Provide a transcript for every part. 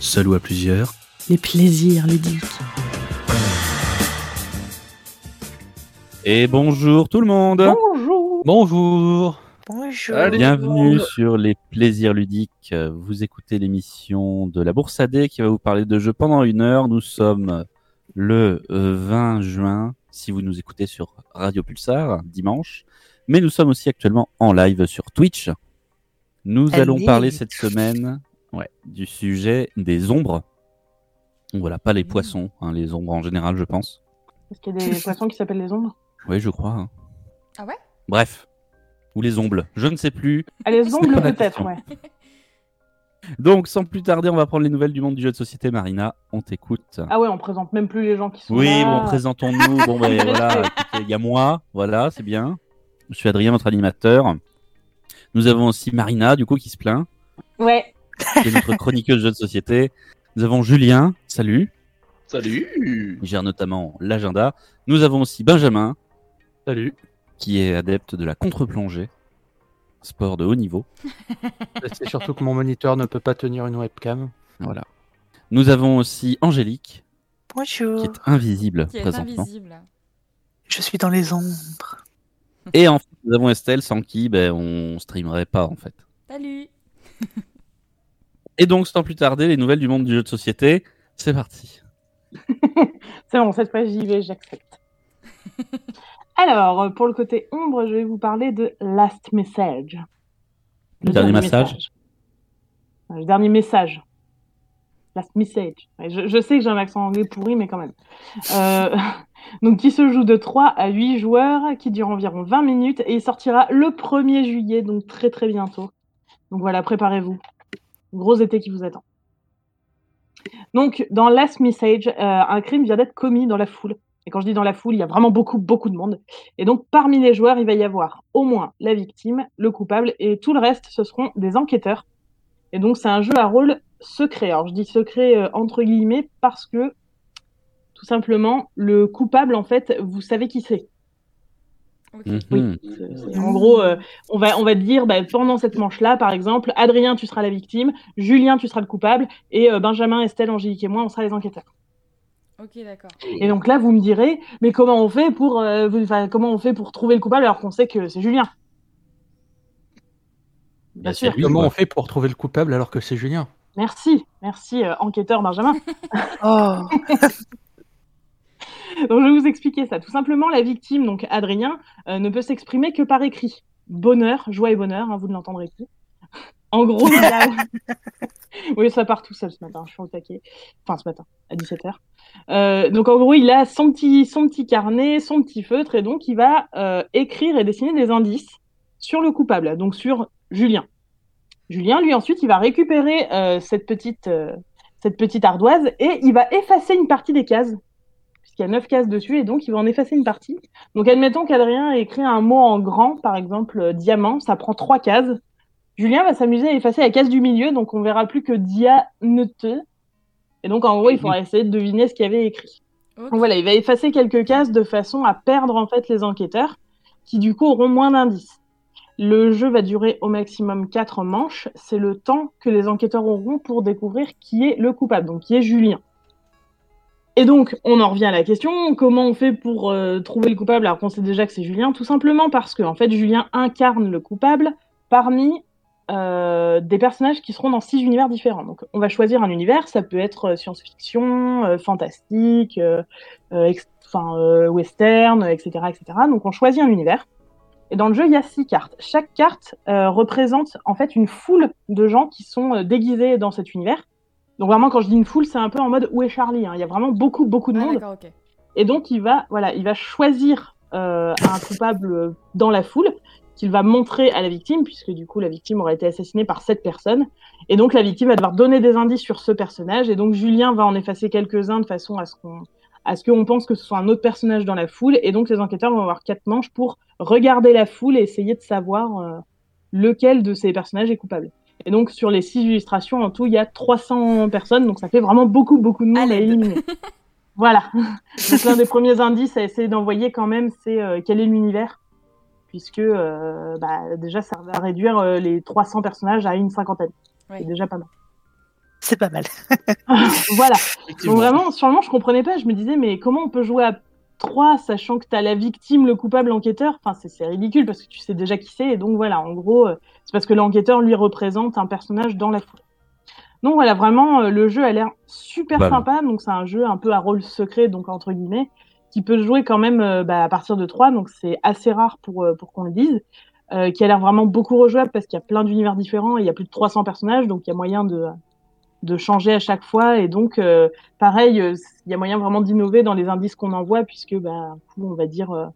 seul ou à plusieurs. Les plaisirs ludiques. Et bonjour tout le monde. Bonjour. Bonjour. Bonjour. Bienvenue sur les plaisirs ludiques. Vous écoutez l'émission de la Bourse AD qui va vous parler de jeux pendant une heure. Nous sommes le 20 juin, si vous nous écoutez sur Radio Pulsar, dimanche. Mais nous sommes aussi actuellement en live sur Twitch. Nous allons parler cette semaine ouais, du sujet des ombres. Voilà, pas les poissons, hein, les ombres en général, je pense. Est-ce qu'il y a des poissons qui s'appellent les ombres Oui, je crois. hein. Ah ouais? Bref. Ou les ombres, je ne sais plus. Ah, les pas la peut-être, question. ouais. Donc, sans plus tarder, on va prendre les nouvelles du monde du jeu de société. Marina, on t'écoute. Ah ouais, on présente même plus les gens qui sont oui, là. bon, présentons-nous. bon, ben voilà, écoutez, il y a moi, voilà, c'est bien. Je suis Adrien, votre animateur. Nous avons aussi Marina, du coup, qui se plaint, Ouais. qui est notre chroniqueuse jeu de société. Nous avons Julien, salut, Salut. qui gère notamment l'agenda. Nous avons aussi Benjamin, Salut. qui est adepte de la contre-plongée, sport de haut niveau. C'est surtout que mon moniteur ne peut pas tenir une webcam. Voilà. Nous avons aussi Angélique, qui Bonjour. est invisible Qui est présentement. invisible. Je suis dans les ombres. Et enfin, nous avons Estelle, sans qui ben, on streamerait pas en fait. Salut Et donc, sans plus tarder, les nouvelles du monde du jeu de société, c'est parti. C'est bon, cette fois j'y vais, j'accepte. Alors, pour le côté ombre, je vais vous parler de Last Message. Le dernier massage Euh, Le dernier message. Last Message. Je sais que j'ai un accent anglais pourri, mais quand même. Euh, donc, qui se joue de 3 à 8 joueurs, qui dure environ 20 minutes, et il sortira le 1er juillet, donc très très bientôt. Donc voilà, préparez-vous. Gros été qui vous attend. Donc, dans Last Message, euh, un crime vient d'être commis dans la foule. Et quand je dis dans la foule, il y a vraiment beaucoup, beaucoup de monde. Et donc, parmi les joueurs, il va y avoir au moins la victime, le coupable, et tout le reste, ce seront des enquêteurs. Et donc, c'est un jeu à rôle secret. Alors, je dis secret euh, entre guillemets parce que, tout simplement, le coupable, en fait, vous savez qui c'est. Mhm. C'est- En gros, euh, on, va, on va te dire, bah, pendant cette manche-là, par exemple, Adrien, tu seras la victime, Julien, tu seras le coupable, et euh, Benjamin, Estelle, Angélique et moi, on sera les enquêteurs. Ok, d'accord. Et donc là, vous me direz, mais comment on fait pour, euh, vous- enfin, comment on fait pour trouver le coupable alors qu'on sait que c'est Julien? Bien Bah, c'est sûr. lui, Comment on fait pour trouver le coupable alors que c'est Julien? Merci, merci, euh, enquêteur Benjamin. Oh, Donc, je vais vous expliquer ça. Tout simplement, la victime, donc Adrien, euh, ne peut s'exprimer que par écrit. Bonheur, joie et bonheur, hein, vous ne l'entendrez plus. En gros, oui, ça part tout seul ce matin, je suis au taquet. Enfin, ce matin, à 17h. Euh, donc, en gros, il a son petit, son petit carnet, son petit feutre, et donc il va euh, écrire et dessiner des indices sur le coupable, donc sur Julien. Julien, lui, ensuite, il va récupérer cette, petite, cette petite ardoise et il va effacer une partie des cases y a neuf cases dessus, et donc il va en effacer une partie. Donc admettons qu'Adrien ait écrit un mot en grand, par exemple euh, diamant, ça prend trois cases. Julien va s'amuser à effacer la case du milieu, donc on verra plus que dianete. Et donc en gros, il faudra essayer de deviner ce qu'il y avait écrit. Donc voilà, il va effacer quelques cases de façon à perdre en fait les enquêteurs, qui du coup auront moins d'indices. Le jeu va durer au maximum quatre manches. C'est le temps que les enquêteurs auront pour découvrir qui est le coupable, donc qui est Julien. Et donc, on en revient à la question, comment on fait pour euh, trouver le coupable? Alors qu'on sait déjà que c'est Julien Tout simplement parce que, en fait, Julien incarne le coupable parmi euh, des personnages qui seront dans six univers différents. Donc, on va choisir un univers, ça peut être euh, science-fiction, fantastique, western, etc., etc. Donc, on choisit un univers. Et dans le jeu, il y a six cartes. Chaque carte représente en fait une foule de gens qui sont déguisés dans cet univers. Donc vraiment, quand je dis une foule, c'est un peu en mode où est Charlie hein? Il y a vraiment beaucoup, beaucoup de Ah, monde. Et donc, il va, voilà, il va choisir euh, un coupable dans la foule qu'il va montrer à la victime, puisque du coup, la victime aurait été assassinée par cette personne. Et donc, la victime va devoir donner des indices sur ce personnage. Et donc, Julien va en effacer quelques-uns de façon à ce qu'on à ce qu'on pense que ce soit un autre personnage dans la foule. Et donc, les enquêteurs vont avoir quatre manches pour regarder la foule et essayer de savoir euh, lequel de ces personnages est coupable. Et donc, sur les six illustrations, en tout, il y a 300 personnes. Donc, ça fait vraiment beaucoup, beaucoup de monde à l'aide. éliminer. Voilà. Donc l'un des premiers indices à essayer d'envoyer quand même, c'est euh, quel est l'univers, puisque euh, bah, déjà ça va réduire euh, les 300 personnages à une cinquantaine. Ouais. C'est déjà pas mal. C'est pas mal. voilà. Donc vraiment, sur le moment, je comprenais pas. Je me disais, mais comment on peut jouer à 3 sachant que tu as la victime, le coupable, l'enquêteur Enfin, c'est- ridicule parce que tu sais déjà qui c'est. Et donc voilà, en gros, euh, c'est parce que l'enquêteur, lui, représente un personnage dans la foule. Donc voilà, vraiment, euh, le jeu a l'air super Voilà. sympa. Donc c'est un jeu un peu à rôle secret, donc entre guillemets, qui peut jouer quand même euh, bah, à partir de 3. Donc c'est assez rare pour, euh, pour qu'on le dise. Euh, qui a l'air vraiment beaucoup rejouable parce qu'il y a plein d'univers différents et il y a plus de 300 personnages. Donc il y a moyen de, de changer à chaque fois. Et donc, euh, pareil, euh, il y a moyen vraiment d'innover dans les indices qu'on envoie, puisque, bah, on va dire, euh,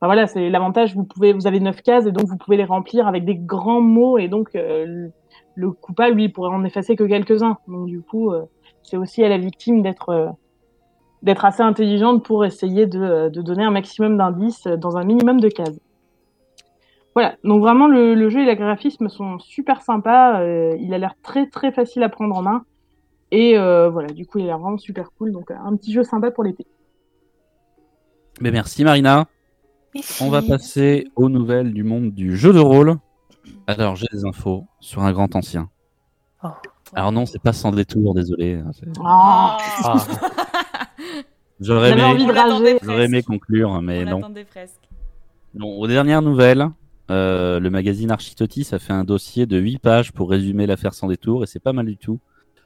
voilà, c'est l'avantage. Vous pouvez, vous avez neuf cases et donc vous pouvez les remplir avec des grands mots et donc euh, le, le coupable, lui, pourrait en effacer que quelques-uns. Donc du coup, c'est aussi à la victime d'être d'être assez intelligente pour essayer de, donner un maximum d'indices dans un minimum de cases. Voilà, donc vraiment le, le jeu et les graphismes sont super sympas. euh, il a l'air très très facile à prendre en main. Et euh, voilà, du coup, il a l'air vraiment super cool. Donc, euh, un petit jeu sympa pour l'été. Mais merci Marina. On va passer aux nouvelles du monde du jeu de rôle. Alors, j'ai des infos sur un grand ancien. Oh. Alors non, c'est pas sans détour, désolé. hein, c'est- Ah, Ah, J'aurais aimé, conclure, mais On non. presque. Bon, aux dernières nouvelles, euh, le magazine Architotis a fait un dossier de 8 pages pour résumer l'affaire sans détour, et c'est pas mal du tout.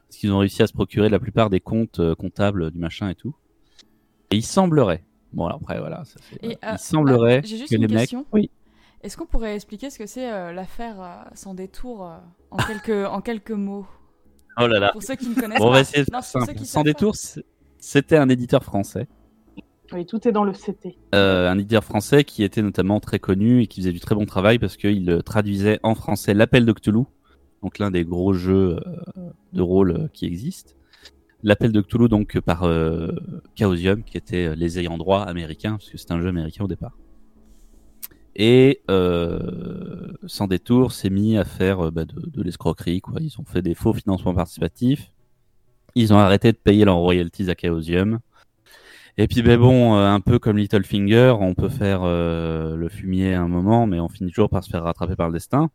Parce qu'ils ont réussi à se procurer la plupart des comptes euh, comptables du machin et tout. Et il semblerait, bon alors après voilà, ça fait- Et, euh, il semblerait euh, J'ai juste que une les mecs... Oui. Est-ce qu'on pourrait expliquer ce que c'est euh, l'affaire euh, sans détour euh, en, quelques, en quelques mots? Oh là là. Pour ceux qui ne connaissent Bon, on pas. va essayer de Non, faire pour ceux simple. qui Sans détour, c'était un éditeur français. Oui, tout est dans le CT. Euh, un éditeur français qui était notamment très connu et qui faisait du très bon travail parce qu'il euh, traduisait en français l'appel de donc l'un des gros jeux euh, de rôle euh, qui existent. L'appel de Cthulhu donc par Chaosium, qui était les ayants droit américains, parce que c'est un jeu américain au départ. Et euh, sans détour, s'est mis à faire bah, de, de l'escroquerie. Quoi. Ils ont fait des faux financements participatifs. Ils ont arrêté de payer leurs royalties à Chaosium. Et puis ben bon, euh, un peu comme Littlefinger, on peut faire euh, le fumier à un moment, mais on finit toujours par se faire rattraper par le destin.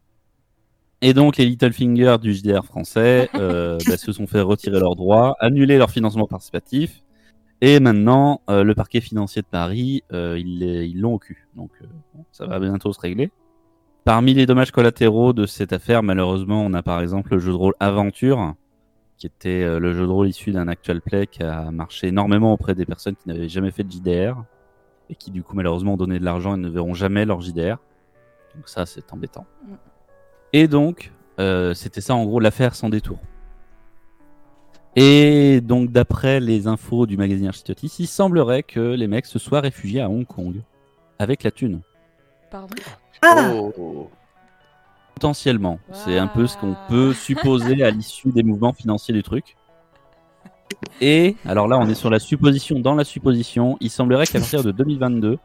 Et donc les Littlefinger du JDR français euh, bah, se sont fait retirer leurs droits, annuler leur financement participatif, et maintenant euh, le parquet financier de Paris, euh, ils l'ont au cul. Donc euh, ça va bientôt se régler. Parmi les dommages collatéraux de cette affaire, malheureusement, on a par exemple le jeu de rôle Aventure, qui était euh, le jeu de rôle issu d'un actual play qui a marché énormément auprès des personnes qui n'avaient jamais fait de JDR et qui du coup malheureusement ont donné de l'argent et ne verront jamais leur JDR. Donc ça c'est embêtant. Mm. Et donc euh, c'était ça en gros l'affaire sans détour. Et donc d'après les infos du magazine Architotis, il semblerait que les mecs se soient réfugiés à Hong Kong avec la thune. Pardon? Ah, oh. Potentiellement, c'est un peu ce qu'on peut supposer à l'issue des mouvements financiers du truc. Et alors là, on est sur la supposition. Dans la supposition, il semblerait qu'à partir de 2022,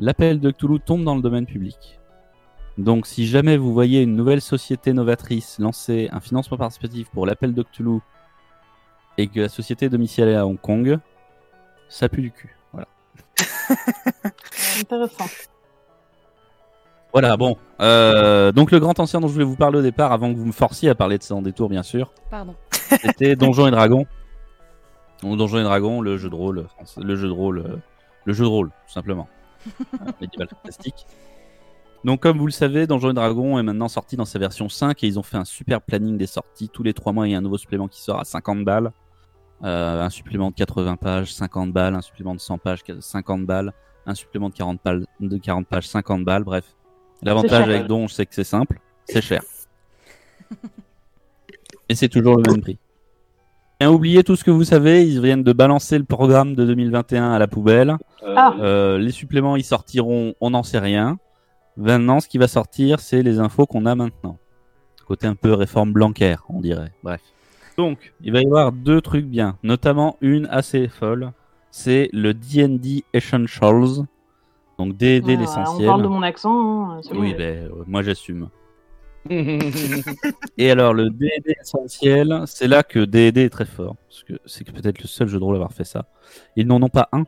l'appel de Cthulhu tombe dans le domaine public. Donc, si jamais vous voyez une nouvelle société novatrice lancer un financement participatif pour l'appel de Cthulhu et que la société est domiciliée à Hong Kong, ça pue du cul. Voilà. Intéressant. Voilà, bon. Euh, donc, le grand ancien dont je voulais vous parler au départ, avant que vous me forciez à parler de ça en détour, bien sûr. Pardon. C'était Donjons et Dragons. Donc Donjons et Dragons, le jeu de rôle, français- le jeu de rôle, euh, le jeu de rôle, tout simplement. Euh, médiéval fantastique. Donc comme vous le savez, Donjons et Dragons est maintenant sorti dans sa version 5 et ils ont fait un super planning des sorties. Tous les 3 mois, il y a un nouveau supplément qui sort à 50 balles. Euh, un supplément de 80 pages, 50 balles. Un supplément de 100 pages, 50 balles. Un supplément de 40, pages, de 40 pages, 50 balles. Bref. L'avantage avec Donj, c'est que c'est simple. C'est cher. Et c'est toujours le même prix. Et oubliez tout ce que vous savez, ils viennent de balancer le programme de 2021 à la poubelle. Ah. Euh, les suppléments, ils sortiront, on n'en sait rien. Maintenant, ce qui va sortir, c'est les infos qu'on a maintenant. Côté un peu réforme Blanquer, on dirait. Bref. Donc, il va y avoir deux trucs bien, notamment une assez folle. C'est le D&D Essentials. Donc D&D Ah, On l'essentiel. parle de mon accent. hein, Oui, bon. ben, euh, moi j'assume. Et alors, le D&D essentiel, c'est là que D&D est très fort. Parce que c'est que peut-être le seul jeu de rôle à avoir fait ça. Ils n'en ont pas un,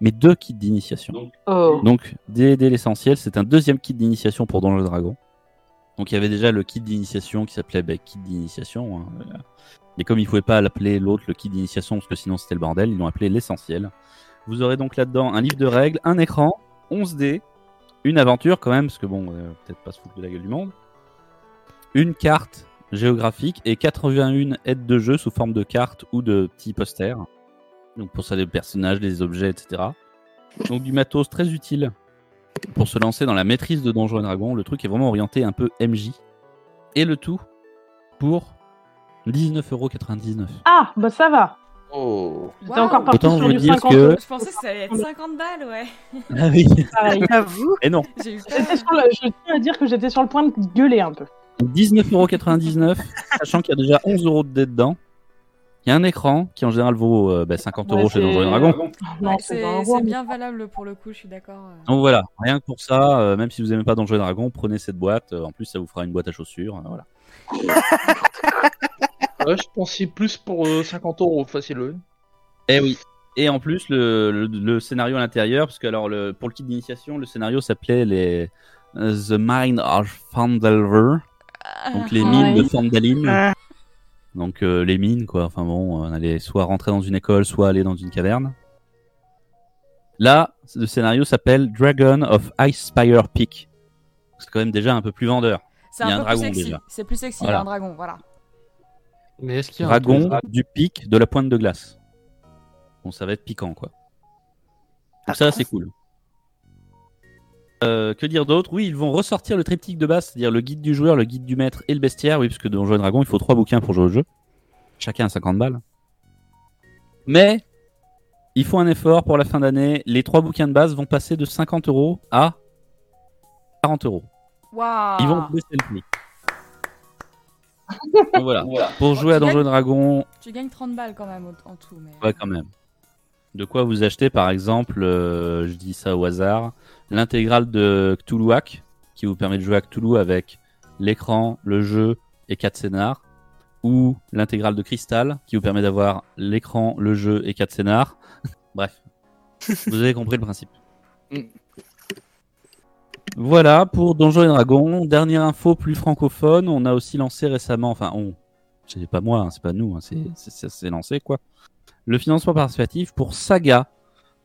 mais deux kits d'initiation. Oh. Donc, D&D l'essentiel, c'est un deuxième kit d'initiation pour Donjons et Dragons. Donc, il y avait déjà le kit d'initiation qui s'appelait bah, kit d'initiation. hein, voilà. Et comme ils pouvaient pas l'appeler l'autre le kit d'initiation parce que sinon c'était le bordel, ils l'ont appelé l'essentiel. Vous aurez donc là-dedans un livre de règles, un écran, 11 dés, une aventure quand même, parce que bon, euh, peut-être pas se foutre de la gueule du monde, une carte géographique et 81 aides de jeu sous forme de cartes ou de petits posters. Donc pour ça des personnages, des objets, etc. Donc du matos très utile pour se lancer dans la maîtrise de Donjons et Dragons. Le truc est vraiment orienté un peu MJ. Et le tout pour 19,99€. Ah, bah ça va. Oh. J'étais Waouh. encore parti Autant sur vous du dire 50 que- Je pensais que ça allait être 50 balles, ouais. Ah oui. pareil. J'avoue. Et non. J'ai eu le- Je tiens à dire que j'étais sur le point de gueuler un peu. 19,99€, sachant qu'il y a déjà 11 euros de dés dedans. Il y a un écran qui en général vaut euh, bah, 50 euros Ouais, chez Donjons et Dragons. Non, Ouais, c'est c'est 20 euros. c'est bien valable pour le coup, je suis d'accord. euh. Donc voilà, rien que pour ça, euh, même si vous aimez pas Donjons et Dragons, prenez cette boîte. Euh, en plus, ça vous fera une boîte à chaussures. euh, voilà. Ouais, je pensais plus pour euh, 50 euros facile. Et oui. Et en plus, le, le, le scénario à l'intérieur, parce que alors le, pour le kit d'initiation, le scénario s'appelait les euh, The Mine of Fandalver, donc les Ah, mines de oui. Fandaline. Ah. Donc euh, les mines, quoi. Enfin bon, on allait soit rentrer dans une école, soit aller dans une caverne. Là, le scénario s'appelle Dragon of Icespire Peak. C'est quand même déjà un peu plus vendeur. C'est un un peu plus dragon, sexy. déjà. C'est plus sexy, Voilà. un dragon, voilà. Mais est-ce qu'il y a un Dragon du pic de la pointe de glace. Bon, ça va être piquant, quoi. Donc ça, c'est cool. Euh, que dire d'autre? Oui, ils vont ressortir le triptyque de base, c'est-à-dire le guide du joueur, le guide du maître et le bestiaire. Oui, parce que dans Donjons et Dragons, il faut trois bouquins pour jouer au jeu. Chacun à 50 balles. Mais il faut un effort pour la fin d'année. Les trois bouquins de base vont passer de 50 euros à 40 euros. Waouh Ils vont baisser le prix. Donc voilà. Pour jouer à Donjons Dragons, Tu gagnes 30 balles quand même en tout. Mais... Ouais, quand même. De quoi vous achetez, par exemple, euh, je dis ça au hasard, l'intégrale de Cthulhuac, qui vous permet de jouer à Cthulhu avec l'écran, le jeu et quatre scénars, ou l'intégrale de Crystal, qui vous permet d'avoir l'écran, le jeu et quatre scénars. Bref, vous avez compris le principe. Mm. Voilà pour Donjons et Dragons. Dernière info plus francophone, on a aussi lancé récemment, enfin on, c'est pas moi, hein, c'est pas nous, hein, c'est c'est- c'est c'est lancé quoi le financement participatif pour Saga,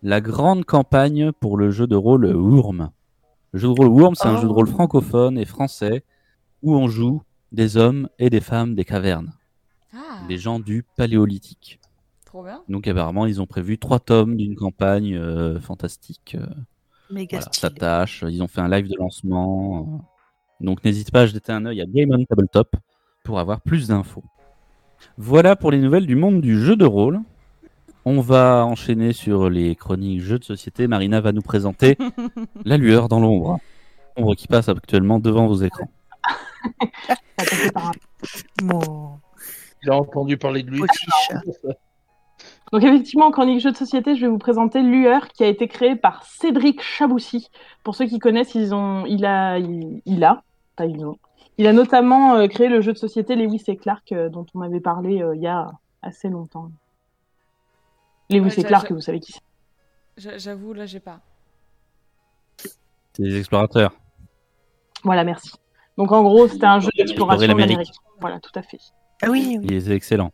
la grande campagne pour le jeu de rôle Wurm. Le jeu de rôle Wurm, c'est un Oh. jeu de rôle francophone et français où on joue des hommes et des femmes des cavernes, Ah, des gens du paléolithique. trop bien. Donc apparemment, ils ont prévu trois tomes d'une campagne euh, fantastique. euh, Méga voilà, ça stylé. tâche. Ils ont fait un live de lancement. euh. Donc n'hésite pas à jeter un œil à Game on Tabletop pour avoir plus d'infos. Voilà pour les nouvelles du monde du jeu de rôle. On va enchaîner sur les chroniques jeux de société. Marina va nous présenter La lueur dans l'ombre. Ombre qui passe actuellement devant vos écrans. A entendu parler de lui. Donc effectivement, en chronique jeu de société, je vais vous présenter Lueur, qui a été créé par Cédric Chaboussi. Pour ceux qui connaissent, ils ont, il a, il, il a, pas ils ont. Il a notamment euh, créé le jeu de société Lewis et Clark, euh, dont on avait parlé euh, il y a assez longtemps. Lewis Ouais, et Clark, vous savez qui c'est. J'a- J'avoue, là, j'ai pas. C'est les explorateurs. Voilà, merci. Donc en gros, c'était un jeu d'exploration d'Amérique. Voilà, tout à fait. Ah oui, oui. Il est excellent.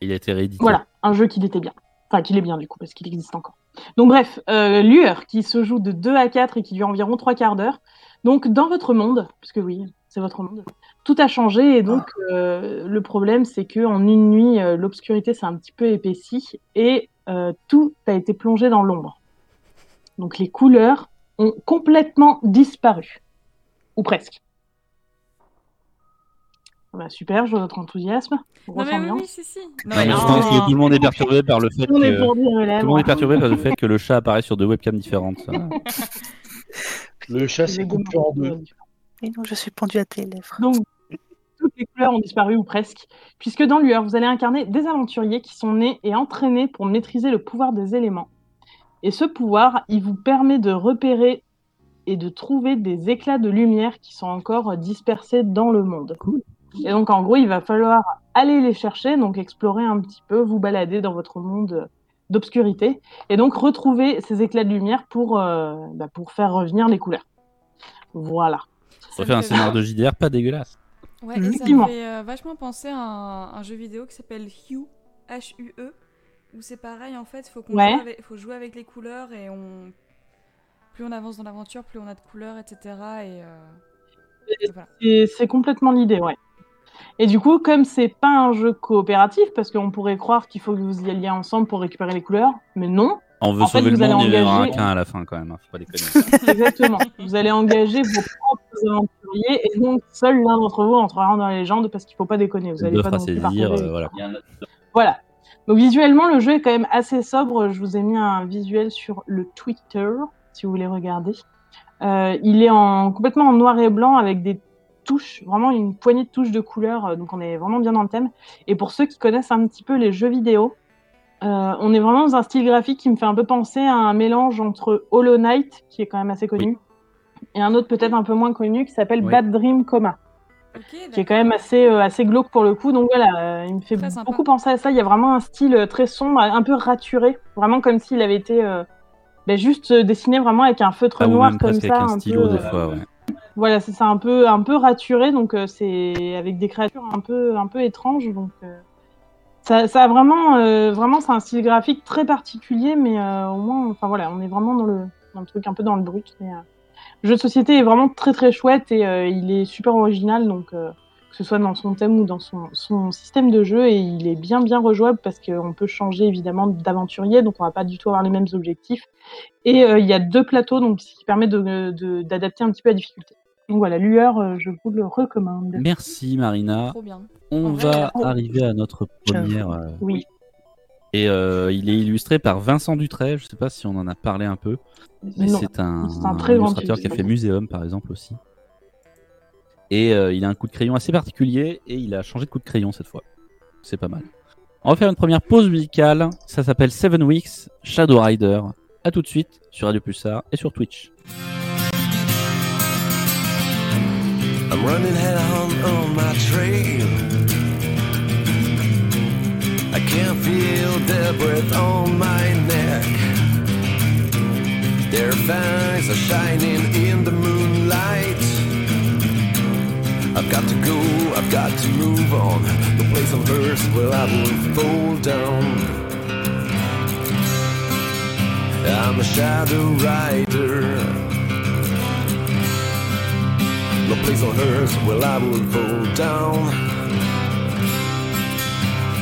Il a été réédité. Voilà, un jeu qui était bien. Enfin, qu'il est bien du coup, parce qu'il existe encore. Donc bref, euh, Lueur, qui se joue de 2 à 4 et qui dure environ 3 quarts d'heure. Donc dans votre monde, puisque oui, c'est votre monde, tout a changé et donc euh, le problème c'est que en une nuit, euh, l'obscurité s'est un petit peu épaissie et euh, tout a été plongé dans l'ombre. Donc les couleurs ont complètement disparu. Ou presque. Bah, super, je vois votre enthousiasme. Non, mais grosse oui, ambiance. oui, si, si. Non, Non, mais mais je non. pense que tout le monde est perturbé par le fait que tout le monde est perturbé par le fait que le chat apparaît sur deux webcams différentes. ça. Le chat s'est coupé en deux. Et je suis pendu à tes lèvres. Donc, toutes les couleurs ont disparu ou presque, puisque dans Lueur, vous allez incarner des aventuriers qui sont nés et entraînés pour maîtriser le pouvoir des éléments. Et ce pouvoir, il vous permet de repérer et de trouver des éclats de lumière qui sont encore dispersés dans le monde. Et donc, en gros, il va falloir aller les chercher, donc explorer un petit peu, vous balader dans votre monde d'obscurité, et donc retrouver ces éclats de lumière pour, euh, bah, pour faire revenir les couleurs. Voilà. Ça fait un scénario de JDR pas dégueulasse. Ouais, et ça me fait euh, vachement penser à un, un jeu vidéo qui s'appelle Hue, H-U-E, où c'est pareil en fait, faut qu'on Ouais. joue avec, faut jouer avec les couleurs et on plus on avance dans l'aventure, plus on a de couleurs, etc. Et, euh, et voilà. Et c'est complètement l'idée, ouais. Et du coup, comme c'est pas un jeu coopératif, parce qu'on pourrait croire qu'il faut que vous y alliez ensemble pour récupérer les couleurs, mais non, On veut En fait, sauver vous le allez monde, il y aura engager- qu'un à la fin quand même, hein, faut pas déconner. exactement. vous allez engager vos propres aventuriers, et donc seul l'un d'entre vous entrera dans la légende, parce qu'il faut pas déconner. Vous allez pas non plus euh, voilà. Voilà. Donc visuellement, le jeu est quand même assez sobre. Je vous ai mis un visuel sur le Twitter, si vous voulez regarder. Euh, il est en, complètement en noir et blanc avec des touches, vraiment une poignée de touches de couleurs. euh, Donc on est vraiment bien dans le thème. Et pour ceux qui connaissent un petit peu les jeux vidéo, euh, on est vraiment dans un style graphique qui me fait un peu penser à un mélange entre Hollow Knight, qui est quand même assez connu, et un autre peut-être un peu moins connu qui s'appelle Oui. Bad Dream Coma qui est quand même assez, euh, assez glauque pour le coup. Donc voilà, euh, il me fait Très sympa. beaucoup penser à ça. Il y a vraiment un style très sombre, un peu raturé, vraiment comme s'il avait été euh, ben, juste dessiné vraiment avec un feutre Ah, noir comme ça. avec un un stylo peu, des fois, ouais. Voilà, c'est un peu, un peu raturé. Donc euh, c'est avec des créatures un peu, un peu étranges. Donc euh, ça, a vraiment, euh, vraiment, c'est un style graphique très particulier, mais au moins, enfin voilà, on est vraiment dans le, dans le truc un peu dans le brut. Le jeu de société est vraiment très très chouette et il est super original, donc que ce soit dans son thème ou dans son, son système de jeu, et il est bien bien rejouable parce qu'on peut changer évidemment d'aventurier, donc on va pas du tout avoir les mêmes objectifs. Et euh, il y a deux plateaux, donc ce qui permet de- de- d'adapter un petit peu la difficulté. Donc voilà, Lueur, euh, je vous le recommande. Merci Marina. Trop bien. On vrai, va oh. arriver à notre première. euh, Oui. Et euh, il est illustré par Vincent Dutray. Je sais pas si on en a parlé un peu. C'est un, un très grand illustrateur qui a fait. Muséum par exemple aussi. Et euh, il a un coup de crayon assez particulier et il a changé de coup de crayon cette fois. C'est pas mal. On va faire une première pause musicale. Ça s'appelle Seven Weeks Shadow Rider. À tout de suite sur Radio Pulsar et sur Twitch. I'm running head on my trail. I can feel their breath on my neck. Their are shining in the moonlight. I've got to go, I've got to move on. The place on earth where I will fall down. I'm a shadow rider. No place on earth where I will fall down.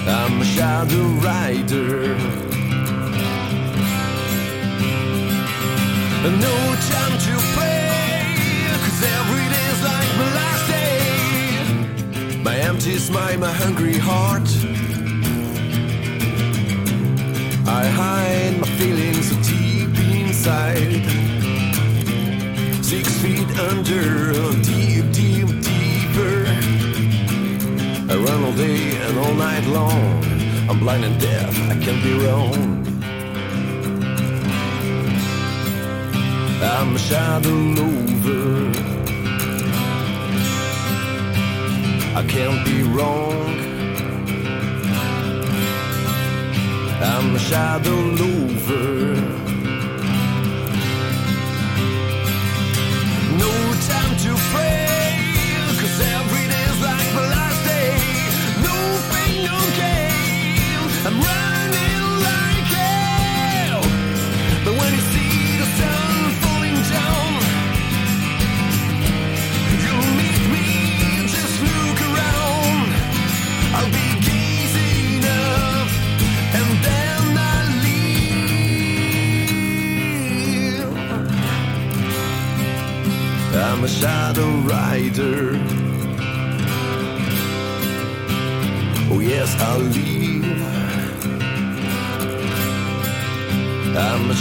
I'm a shadow rider. No time to play, cause every My empty smile, my hungry heart. I hide my feelings so deep inside. Six feet under, deep, deep, deeper. I run all day and all night long. I'm blind and deaf, I can't be wrong. I'm a shadow lover. I can't be wrong. I'm a shadow lover. No time to pray, cause every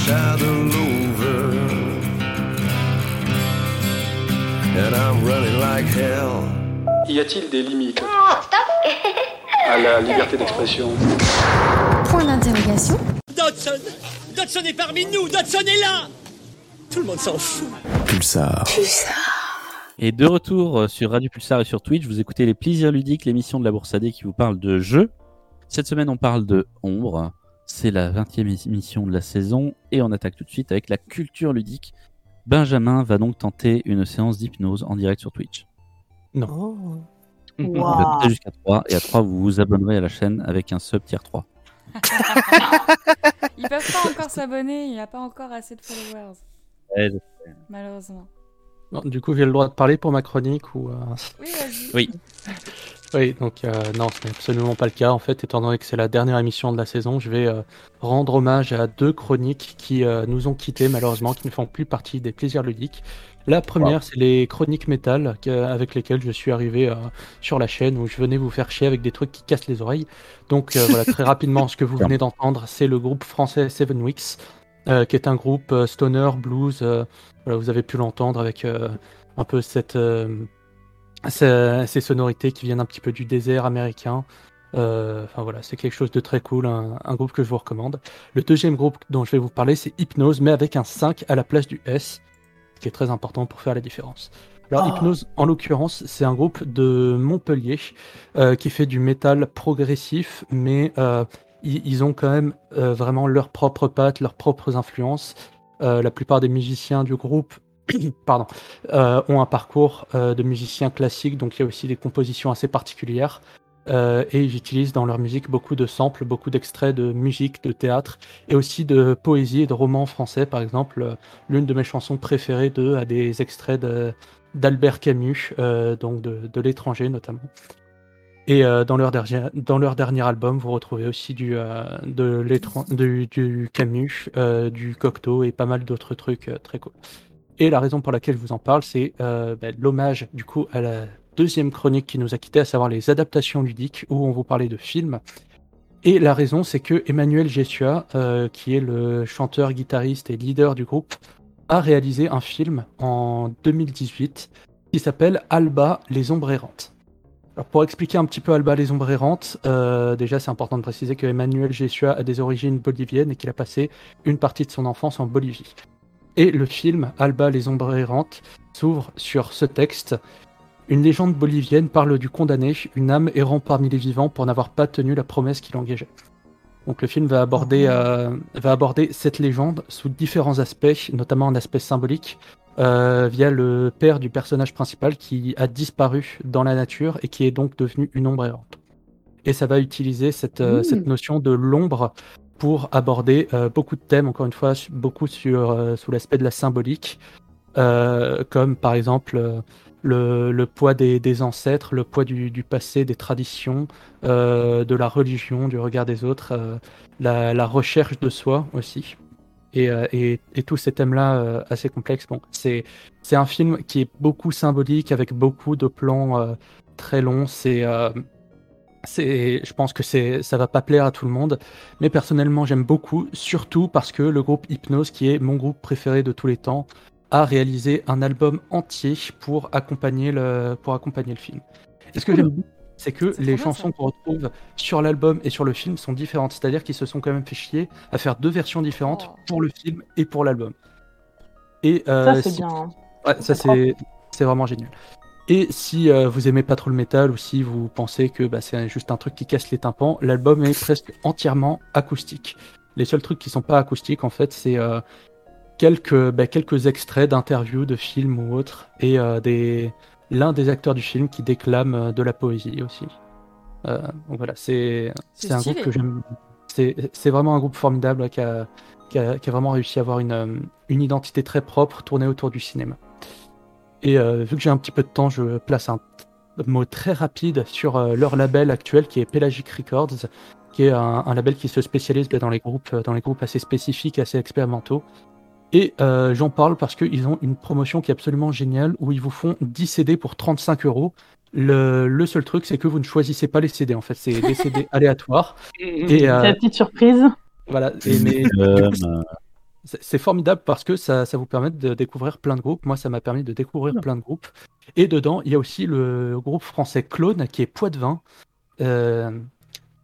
shadow lover. And I'm running like hell. Y a-t-il des limites à la liberté d'expression Point d'interrogation. Dodson Dodson est parmi nous Dodson est là Tout le monde s'en fout. Pulsar. Et de retour euh, sur Radio Pulsar et sur Twitch, vous écoutez les plaisirs ludiques, l'émission de la Bourse AD qui vous parle de jeux. Cette semaine, on parle de Ombre. C'est la 20e émission de la saison et on attaque tout de suite avec la culture ludique. Benjamin va donc tenter une séance d'hypnose en direct sur Twitch. Non. Oh. Vous pouvez Waouh. compter jusqu'à 3 et à 3 vous vous abonnerez à la chaîne avec un sub tier 3. Ils peuvent pas encore s'abonner, il n'y a pas encore assez de followers, Ouais, malheureusement. Bon, du coup, j'ai le droit de parler pour ma chronique ou. euh, Oui, vas-y. Oui. Oui, donc euh, non, ce n'est absolument pas le cas. En fait, étant donné que c'est la dernière émission de la saison, je vais euh, rendre hommage à deux chroniques qui euh, nous ont quittés malheureusement, qui ne font plus partie des plaisirs ludiques. La première, c'est les chroniques métal avec lesquelles je suis arrivé sur la chaîne où je venais vous faire chier avec des trucs qui cassent les oreilles. Donc voilà, très rapidement, ce que vous venez d'entendre, c'est le groupe français Seven Weeks, qui est un groupe stoner blues. voilà, vous avez pu l'entendre avec un peu cette euh, ces, ces sonorités qui viennent un petit peu du désert américain. Euh, Enfin voilà, c'est quelque chose de très cool, un, un groupe que je vous recommande. Le deuxième groupe dont je vais vous parler, c'est Hypnose, mais avec un 5 à la place du S, ce qui est très important pour faire la différence. Alors Oh. Hypnose, en l'occurrence, c'est un groupe de Montpellier euh, qui fait du métal progressif, mais euh, ils, ils ont quand même euh, vraiment leurs propres pattes, leurs propres influences. Euh, la plupart des musiciens du groupe pardon, euh, ont un parcours euh, de musiciens classiques, donc il y a aussi des compositions assez particulières. Euh, et ils utilisent dans leur musique beaucoup de samples, beaucoup d'extraits de musique, de théâtre, et aussi de poésie et de romans français. Par exemple, l'une de mes chansons préférées d'eux a des extraits d'Albert Camus, donc de, l'étranger notamment. Et dans, leur dernier, dans leur dernier album, vous retrouvez aussi du, du, Camus, du Cocteau et pas mal d'autres trucs très cool. Et la raison pour laquelle je vous en parle, c'est euh, bah, l'hommage du coup à la deuxième chronique qui nous a quitté, à savoir les adaptations ludiques, où on vous parlait de films. Et la raison, c'est que Emmanuel Gessua, euh, qui est le chanteur, guitariste et leader du groupe, a réalisé un film en 2018 qui s'appelle Alba, les ombres errantes. Alors pour expliquer un petit peu Alba, les ombres errantes, euh, déjà c'est important de préciser que Emmanuel a des origines boliviennes et qu'il a passé une partie de son enfance en Bolivie. Et le film Alba, les ombres errantes s'ouvre sur ce texte. Une légende bolivienne parle du condamné, une âme errant parmi les vivants pour n'avoir pas tenu la promesse qu'il engageait. Donc le film va aborder, euh, va aborder cette légende sous différents aspects, notamment un aspect symbolique, euh, via le père du personnage principal qui a disparu dans la nature et qui est donc devenu une ombre errante. Et ça va utiliser cette, euh, Mmh. cette notion de l'ombre pour aborder euh, beaucoup de thèmes, encore une fois, beaucoup sur, euh, sous l'aspect de la symbolique, euh, comme par exemple le, le poids des, des ancêtres, le poids du, du passé, des traditions, de la religion, du regard des autres, la, recherche de soi aussi. Et, et, et tous ces thèmes-là assez complexes. Bon, c'est c'est un film qui est beaucoup symbolique, avec beaucoup de plans très longs. C'est c'est, je pense que c'est, ça va pas plaire à tout le monde, mais personnellement j'aime beaucoup, surtout parce que le groupe Hypnose, qui est mon groupe préféré de tous les temps, a réalisé un album entier pour accompagner le, pour accompagner le film. Et ce que j'aime beaucoup, c'est que les chansons qu'on retrouve sur l'album et sur le film sont différentes, c'est-à-dire qu'ils se sont quand même fait chier à faire deux versions différentes Oh. pour le film et pour l'album. Et euh, Ça, c'est bien. hein. Ouais, ça c'est vraiment génial. Et si euh, vous aimez pas trop le métal ou si vous pensez que bah, c'est juste un truc qui casse les tympans, l'album est presque entièrement acoustique. Les seuls trucs qui sont pas acoustiques en fait, c'est euh, quelques bah, quelques extraits d'interviews de films ou autres et euh, des l'un des acteurs du film qui déclame euh, de la poésie aussi. Euh, donc voilà, c'est un groupe que j'aime. C'est c'est vraiment un groupe formidable qui a, qui a, qui a vraiment réussi à avoir une, une identité très propre tournée autour du cinéma. Et euh, vu que j'ai un petit peu de temps, je place un mot très rapide sur euh, leur label actuel qui est Pelagic Records, qui est un, un label qui se spécialise bah, dans les groupes, dans les groupes assez spécifiques, assez expérimentaux. Et euh, j'en parle parce qu'ils ont une promotion qui est absolument géniale où ils vous font 10 CD pour 35 euros. Le, le seul truc, c'est que vous ne choisissez pas les CD en fait, c'est des CD aléatoires. Et euh, C'est la petite surprise. voilà. Et, mais, du coup, Euh, c'est formidable parce que ça, ça vous permet de découvrir plein de groupes. Moi, ça m'a permis de découvrir plein de groupes. Et dedans, il y a aussi le groupe français Clone, qui est Poitvin, euh,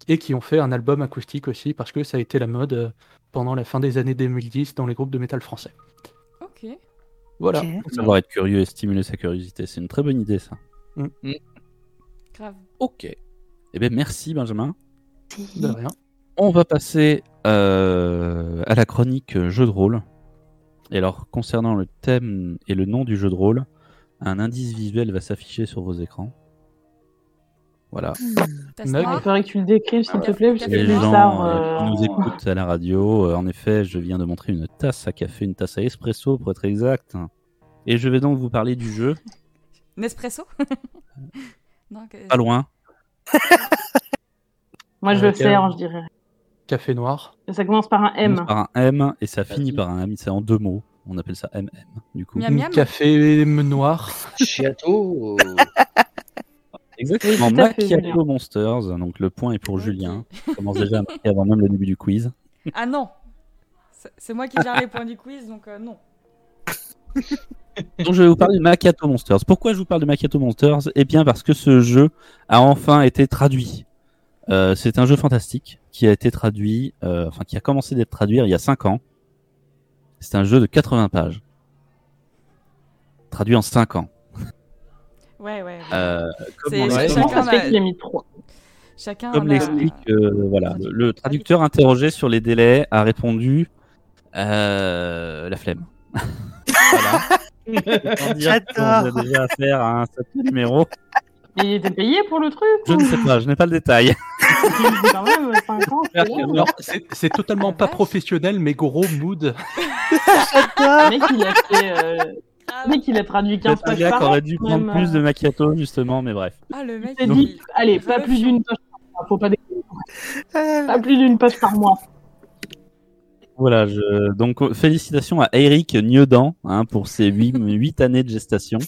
et qui ont fait un album acoustique aussi parce que ça a été la mode euh, pendant la fin des années 2010 dans les groupes de métal français. Ok. Voilà. Savoir être curieux et stimuler sa curiosité, c'est une très bonne idée ça. Grave. Ok. Eh bien merci Benjamin. De rien. On va passer euh, à la chronique euh, jeu de rôle. Et alors, concernant le thème et le nom du jeu de rôle, un indice visuel va s'afficher sur vos écrans. Voilà. Mug. Il faudrait que tu le décrives, s'il te plaît, parce que Les gens euh, qui nous écoutent à la radio, euh, en effet, je viens de montrer une tasse à café, une tasse à espresso pour être exact. Et je vais donc vous parler du jeu, Nespresso? Pas loin. Moi, je le sais, hein, je dirais. Café noir. Et Ça commence par un Ça M. par un M et ça finit par un M. C'est en deux mots. On appelle ça MM, du coup. Miam miam Café noir. Chiato. Exactement. Macchiato. Monsters. Donc le point est pour. Julien. On commence déjà à marquer avant même le début du quiz. Ah non C'est- C'est moi qui gère les points du quiz, donc euh, non. Donc je vais vous parler de Macchiato Monsters. Pourquoi je vous parle de Macchiato Monsters? Eh bien parce que ce jeu a enfin été traduit. Euh, c'est un jeu fantastique qui a été traduit, euh, enfin qui a commencé d'être traduit il y a 5 ans. C'est un jeu de 80 pages. Traduit en 5 ans. Ouais, ouais. ouais. Euh, comme C'est- on c'est- l'a- Comment chacun ça se fait a- qu'il a mis 3 Chacun Comme en a- l'explique euh, voilà, le, le traducteur interrogé sur les délais a répondu euh, la flemme. J'adore. a déjà affaire à un certain numéro. Mais il était payé pour le truc Je ou- ne sais pas, je n'ai pas le détail. Quand même, 5 ans, c'est totalement pas professionnel, mais gros mood. Le mec, il a fait. euh, Ah, Le mec, il a traduit 15 C'est un pages gars par qui an, aurait dû prendre même, plus de euh, macchiato, justement, mais bref. ah, le mec. Il il- dit, allez, pas le plus d'une page par mois. Faut pas déconner. Pas plus d'une page par mois. Voilà, je... donc félicitations à Eric Niedan hein, pour ses 8, années de gestation.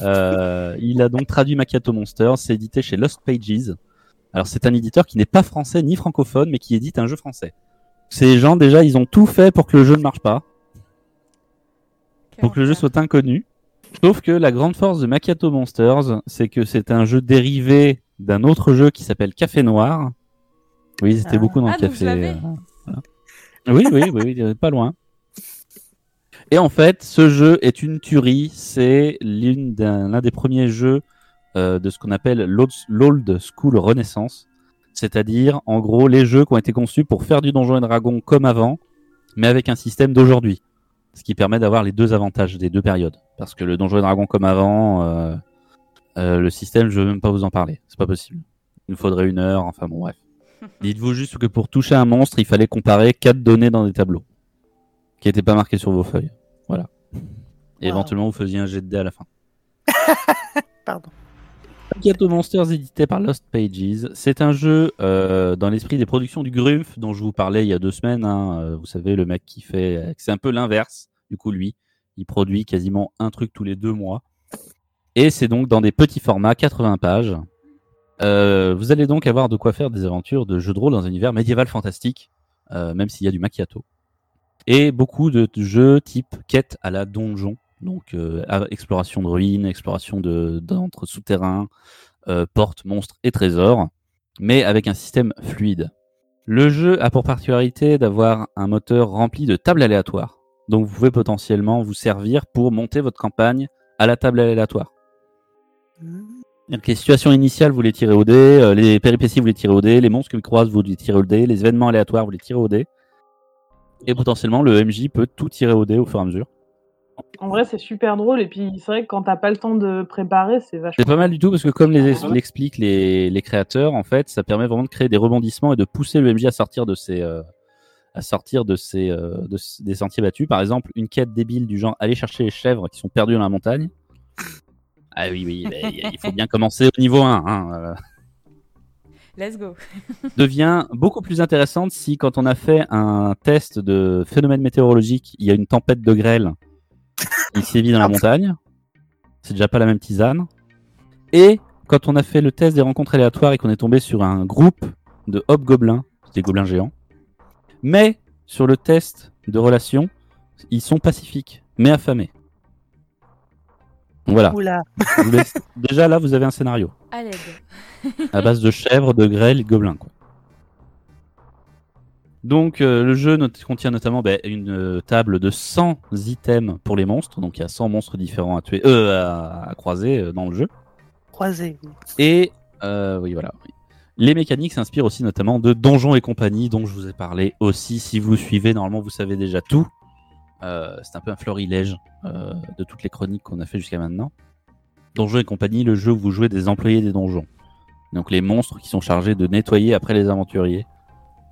Euh, il a donc traduit Macchiato Monsters, c'est édité chez Lost Pages. Alors c'est un éditeur qui n'est pas français ni francophone, mais qui édite un jeu français. Ces gens déjà, ils ont tout fait pour que le jeu ne marche pas, pour que le jeu soit inconnu. Sauf que la grande force de Macchiato Monsters, c'est que c'est un jeu dérivé d'un autre jeu qui s'appelle Café Noir. Oui, c'était Ah. beaucoup dans Ah, le café. vous l'avez euh, voilà. Oui, oui, oui, oui, pas loin. Et en fait, ce jeu est une tuerie. C'est l'une d'un- l'un des premiers jeux euh, de ce qu'on appelle l'old school renaissance. C'est-à-dire, en gros, les jeux qui ont été conçus pour faire du Donjon et Dragon comme avant, mais avec un système d'aujourd'hui. Ce qui permet d'avoir les deux avantages des deux périodes. Parce que le Donjon et Dragon comme avant, euh, euh, le système, je veux même pas vous en parler. C'est pas possible. Il nous faudrait une heure, enfin bon, bref. Dites-vous juste que pour toucher un monstre, il fallait comparer quatre données dans des tableaux. Qui n'étaient pas marquées sur vos feuilles. Voilà. Et Wow. éventuellement, vous faisiez un jet de dés à la fin. Pardon. Ghetto Monsters édité par Lost Pages. C'est un jeu euh, dans l'esprit des productions du Grumpf dont je vous parlais il y a deux semaines. hein. Euh, Vous savez, le mec qui fait. euh, C'est un peu l'inverse. Du coup, lui, il produit quasiment un truc tous les deux mois. Et c'est donc dans des petits formats, 80 pages. Euh, vous allez donc avoir de quoi faire des aventures de jeux de rôle dans un univers médiéval fantastique, euh, même s'il y a du macchiato. Et beaucoup de de jeux type quête à la donjon. Donc, euh, exploration de ruines, exploration de d'entre souterrains, euh, portes, monstres et trésors, mais avec un système fluide. Le jeu a pour particularité d'avoir un moteur rempli de tables aléatoires. Donc, vous pouvez potentiellement vous servir pour monter votre campagne à la table aléatoire. Donc, les situations initiales, vous les tirez au dé, euh, les péripéties, vous les tirez au dé, les monstres que vous croisez, vous les tirez au dé, les événements aléatoires, vous les tirez au dé. Et potentiellement, le MJ peut tout tirer au dé au fur et à mesure. En vrai, c'est super drôle. Et puis, c'est vrai que quand t'as pas le temps de préparer, c'est vachement. C'est pas mal du tout parce que comme les l'expliquent les, les créateurs, en fait, ça permet vraiment de créer des rebondissements et de pousser le MJ à sortir de ses euh, à sortir de ses euh, de des sentiers battus. Par exemple, une quête débile du genre aller chercher les chèvres qui sont perdues dans la montagne. Ah oui oui, mais il faut bien commencer au niveau 1 hein, euh, Let's go. devient beaucoup plus intéressante si quand on a fait un test de phénomène météorologique, il y a une tempête de grêle qui sévit dans la montagne. C'est déjà pas la même tisane. Et quand on a fait le test des rencontres aléatoires et qu'on est tombé sur un groupe de hobgoblins, des gobelins géants, mais sur le test de relations, ils sont pacifiques, mais affamés. Donc Voilà. Oula. Laisse- Déjà là, vous avez un scénario À l'aide. à base de chèvres, de grêle et de gobelins. Quoi. Donc euh, le jeu contient notamment bah, une euh, table de 100 items pour les monstres, donc il y a 100 monstres différents à tuer, euh, à, à croiser euh, dans le jeu. Croisé. oui. Et euh, oui voilà. oui. Les mécaniques s'inspirent aussi notamment de Donjons et compagnie, dont je vous ai parlé aussi. Si vous suivez, normalement vous savez déjà tout. C'est un peu un florilège de toutes les chroniques qu'on a fait jusqu'à maintenant. Donjons et compagnie, le jeu où vous jouez des employés des donjons. Donc les monstres qui sont chargés de nettoyer après les aventuriers.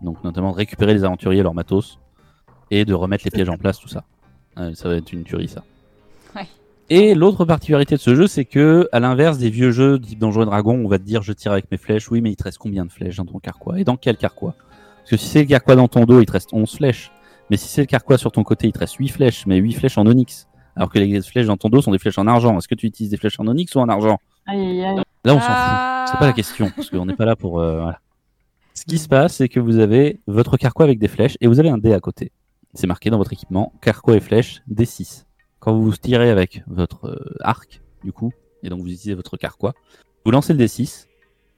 Donc notamment de récupérer les aventuriers leur matos et de remettre les pièges en place, tout ça. Euh, ça va être une tuerie ça. Ouais. Et l'autre particularité de ce jeu, c'est que, à l'inverse des vieux jeux type Donjons et Dragons, on va te dire je tire avec mes flèches. Oui, mais il te reste combien de flèches dans ton carquois? Et dans quel carquois? Parce que si c'est le carquois dans ton dos, il te reste 11 flèches. Mais si c'est le carquois sur ton côté, il te reste 8 flèches, mais 8 flèches en onyx. Alors que les flèches dans ton dos sont des flèches en argent. Est-ce que tu utilises des flèches en onyx ou en argent? Aïe, aïe. Là, on s'en Ah. fout. C'est pas la question, parce qu'on n'est pas là pour. euh, voilà. Qui se passe, c'est que vous avez votre carquois avec des flèches et vous avez un dé à côté. C'est marqué dans votre équipement carquois et flèches D6. Quand vous tirez avec votre euh, arc, du coup, et donc vous utilisez votre carquois, vous lancez le D6.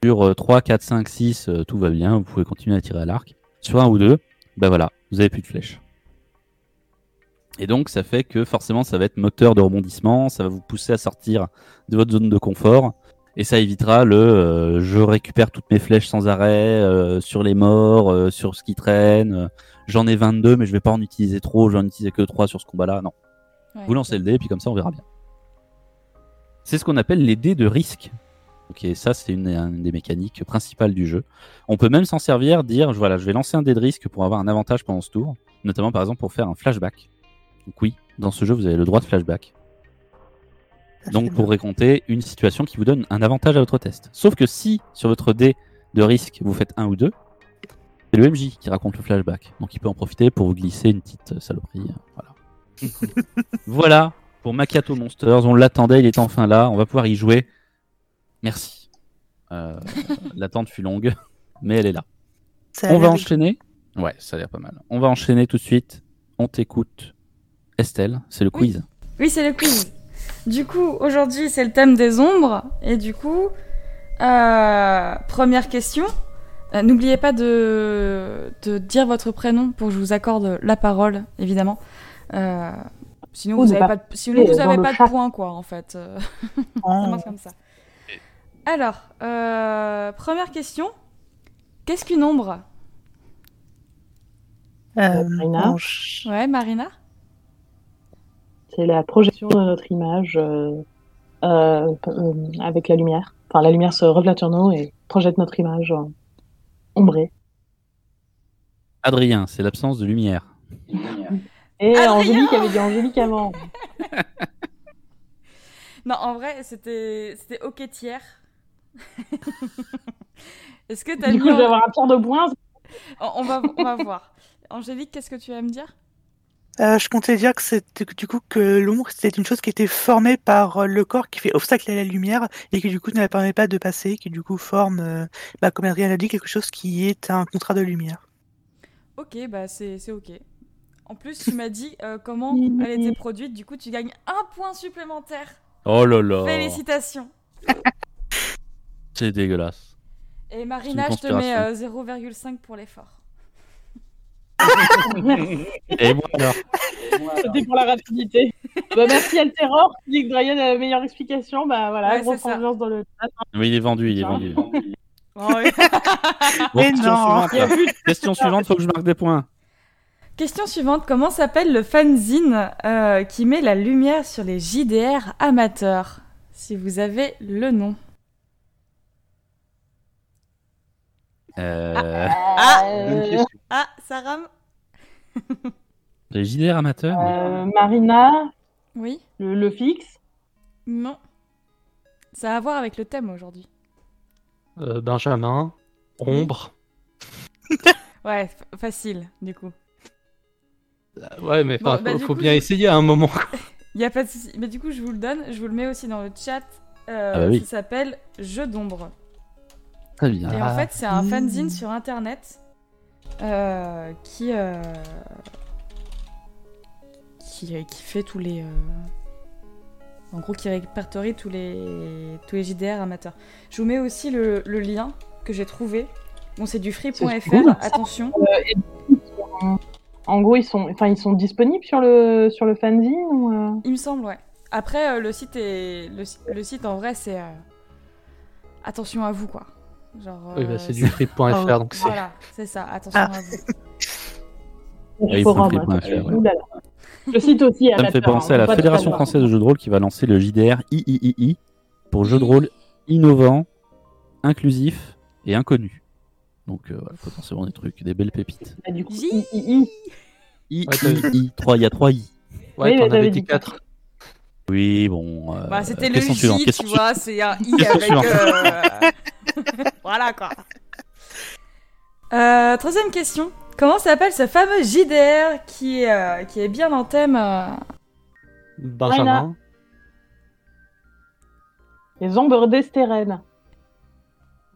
Sur euh, 3, 4, 5, 6, euh, tout va bien, vous pouvez continuer à tirer à l'arc. Sur un ou deux, ben voilà, vous avez plus de flèches. Et donc, ça fait que forcément, ça va être moteur de rebondissement, ça va vous pousser à sortir de votre zone de confort. Et ça évitera le euh, je récupère toutes mes flèches sans arrêt euh, sur les morts, euh, sur ce qui traîne. euh, J'en ai 22, mais je vais pas en utiliser trop, j'en utilise que 3 sur ce combat-là. Non. Ouais. Vous lancez le dé, et puis comme ça, on verra bien. C'est ce qu'on appelle les dés de risque. Ok, ça, c'est une, une des mécaniques principales du jeu. On peut même s'en servir, dire voilà, je vais lancer un dé de risque pour avoir un avantage pendant ce tour, notamment par exemple pour faire un flashback. Donc, oui, dans ce jeu, vous avez le droit de flashback. Donc pour récompter une situation qui vous donne un avantage à votre test. Sauf que si sur votre dé de risque vous faites un ou deux, c'est le MJ qui raconte le flashback. Donc il peut en profiter pour vous glisser une petite euh, saloperie. euh, Voilà. voilà pour Makato Monsters. On l'attendait, il est enfin là. On va pouvoir y jouer. Merci. Euh, L'attente fut longue, mais elle est là. Ça On va enchaîner. Ouais, ça a l'air pas mal. On va enchaîner tout de suite. On t'écoute. Estelle, c'est le Oui. quiz. Oui, c'est le quiz. Du coup, aujourd'hui, c'est le thème des ombres. Et du coup, euh, première question. Euh, N'oubliez pas de, de dire votre prénom pour que je vous accorde la parole, évidemment. Euh, sinon, Ou vous de avez pas pas, de, sinon, vous avez pas de points, quoi, en fait. Ça marche comme ça. Alors, euh, première question. Qu'est-ce qu'une ombre? Euh, Marina. Ouais, Marina? C'est la projection de notre image euh, euh, avec la lumière. Enfin, la lumière se reflète sur nous et projette notre image euh, ombrée. Adrien, c'est l'absence de lumière. Et Adrien Angélique avait dit Angélique avant. Non, en vrai, c'était c'était ok tiers. Est-ce que t'as Du mis coup, je vais avoir un tour de points. on, on va on va voir. Angélique, qu'est-ce que tu vas me dire? Euh, je comptais dire que c'était du coup que l'ombre c'était une chose qui était formée par euh, le corps qui fait obstacle à la lumière et qui du coup ne la permet pas de passer, qui du coup forme, euh, bah, comme Adrien l'a dit, quelque chose qui est un contrat de lumière. Ok, bah c'est c'est ok. En plus, tu m'as dit euh, comment elle était produite, du coup tu gagnes un point supplémentaire. Oh là là. Félicitations. C'est dégueulasse. Et Marina, je te mets euh, 0,5 pour l'effort. Et moi alors C'était pour la rapidité. bah, merci Alteror qui dit que Brian a la meilleure explication. Bah voilà, Ouais, grosse ambiance dans le chat. Oui, il est vendu, il est Ça. vendu. Oh, oui. Bon, Mais question non. suivante. De- Question faut que je marque des points. Question suivante, comment s'appelle le fanzine euh, qui met la lumière sur les JDR amateurs? Si vous avez le nom. Euh, Ah Euh, Ah, rame les JDR amateurs euh, Marina, Oui le, le fixe. Non. Ça a à voir avec le thème aujourd'hui. Euh, Benjamin, Ombre. Ouais, facile, du coup. Euh, Ouais, mais Bon, enfin, bah, faut, du faut coup, bien je- essayer à un moment. Il y a pas de souci. Mais du coup, je vous le donne. Je vous le mets aussi dans le chat. Euh, Ah bah oui. Ça s'appelle Jeu d'ombre. Très bien. Et en Ah. fait, c'est un Mmh. fanzine sur internet qui, euh, qui euh, qui fait tous les euh, en gros qui répertorie tous les tous les JDR amateurs. Je vous mets aussi le, le lien que j'ai trouvé. Bon, c'est du free.fr. Cool. Attention. En gros, ils sont, enfin, ils sont disponibles sur le sur le fanzine ou euh Il me semble, ouais. Après, euh, le site est le, si- le site en vrai, c'est euh, attention à vous quoi. Genre. Oui, bah, euh, c'est du free.fr, Oh, donc c'est. Voilà, c'est ça. Attention Ah. à vous. Ah, hein, ouais. Le site aussi. Ça me fait amateur, penser hein, à la Fédération française de jeux de rôle qui va lancer le JDR III pour jeux de rôle innovants inclusif et inconnu. Donc euh, voilà, potentiellement des trucs, des belles pépites. Du coup, J. I, I, I. I, Ouais, t'as- I, I, 3, il y a 3 I. Ouais, Oui, t'en mais t'avais avais dit dit 4. Oui, bon. euh, Bah, c'était le question J, suivante, tu question vois, c'est un I avec. euh, voilà quoi. Euh, troisième question. Comment s'appelle ce fameux JDR qui, est, euh, qui est bien en thème euh, Benjamin. Les ombres d'Estérène.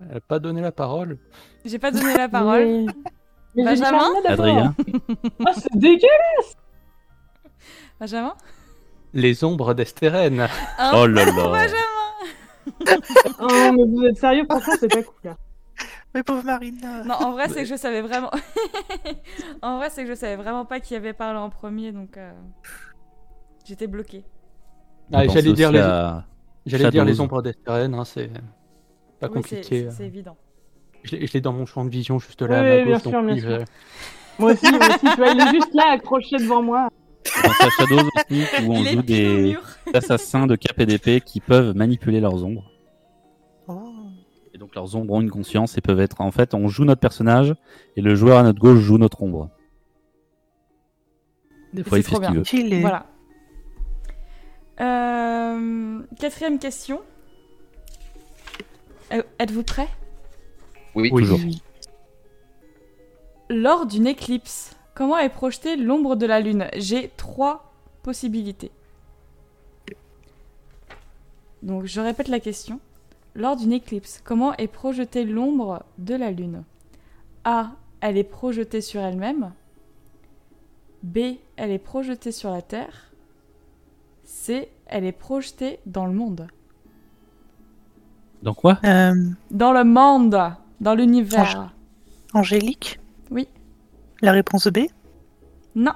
Elle a pas donné la parole. J'ai pas donné la parole. Mais... Mais Benjamin. Adrien Ah, c'est dégueulasse Benjamin Les ombres d'Estérène. Un Oh là là. Benjamin. Oh, mais vous êtes sérieux Franchement, c'est pas cool. là. Mais pauvre Marine. Non, en vrai, c'est que je savais vraiment. en vrai, c'est que je savais vraiment pas qui avait parlé en premier, donc euh, j'étais bloquée. Ah, j'allais dire les, à j'allais dire les ombres d'Estérène. Hein, c'est pas Oui, compliqué. c'est- euh. c'est évident. Je l'ai dans mon champ de vision juste là. Oui, à ma bien sûr, donc bien sûr. je- Moi aussi, moi aussi. Tu vois, il est juste là, accroché devant moi. Pense à Shadows aussi, où on joue des assassins de cap et d'épée qui peuvent manipuler leurs ombres. Oh. Et donc leurs ombres ont une conscience et peuvent être. En fait, on joue notre personnage et le joueur à notre gauche joue notre ombre. Des fois, C'est il fait trop ce qu'il bien. veut. Chillé. Voilà. Euh, quatrième question. Euh, Êtes-vous prêts Oui, Oui. Toujours. Lors d'une éclipse, comment est projetée l'ombre de la Lune? J'ai trois possibilités. Donc je répète la question. Lors d'une éclipse, comment est projetée l'ombre de la Lune? A. Elle est projetée sur elle-même. B. Elle est projetée sur la Terre. C. Elle est projetée dans le monde. Dans quoi? Euh, Dans le monde Dans l'univers Angélique? Oui. La réponse B? Non.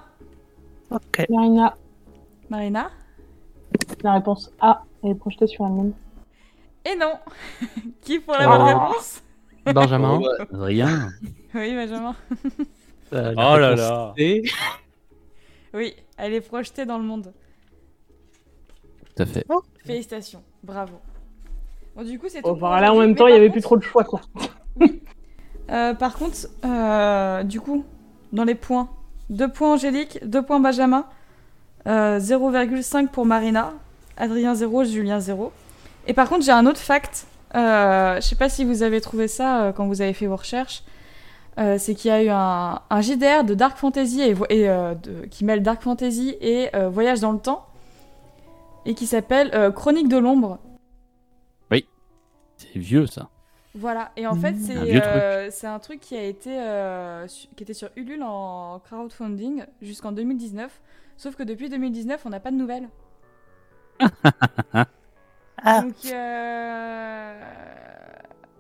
Ok. Marina, Marina? La réponse A elle est projetée sur elle-même. Et non Qui pour la Oh. bonne réponse? Benjamin. Bah, Rien. Oui, Benjamin. euh, Oh là là. C. Oui, elle est projetée dans le monde. Tout à fait. Félicitations, bravo. Bon, du coup, c'est. Oh, enfin, là, en même temps, il y par avait contre- plus trop de choix, quoi. Euh, par contre, euh, du coup, dans les points, 2 points Angélique, 2 points Benjamin, euh, 0,5 pour Marina, Adrien 0, Julien 0. Et par contre, j'ai un autre fact. Euh, je sais pas si vous avez trouvé ça euh, quand vous avez fait vos recherches. Euh, c'est qu'il y a eu un, un JDR de Dark Fantasy et, euh, qui mêle Dark Fantasy et euh, Voyage dans le temps et qui s'appelle euh, Chronique de l'ombre. C'est vieux ça. Voilà, et en fait, c'est Un vieux euh, c'est un truc qui a été euh, qui était sur Ulule en crowdfunding jusqu'en 2019. Sauf que depuis 2019, on n'a pas de nouvelles. Ah, Donc, euh,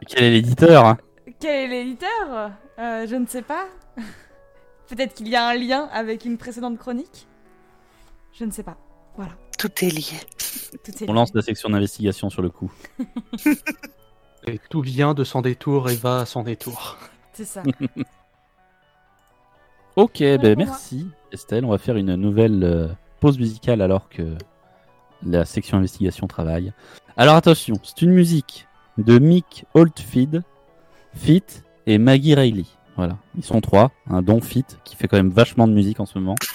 Quel est l'éditeur hein? Quel est l'éditeur? Euh, Je ne sais pas. Peut-être qu'il y a un lien avec une précédente chronique. Je ne sais pas. Voilà. tout est lié. Tout est On lance la section d'investigation sur le coup. Et tout vient de son détour et va à son détour. C'est ça. Ok, ben merci Estelle. On va faire une nouvelle euh, pause musicale alors que la section investigation travaille. Alors attention, c'est une musique de Mick Oldfield, Fit et Maggie Riley. Voilà, ils sont trois, un dont Fit qui fait quand même vachement de musique en ce moment.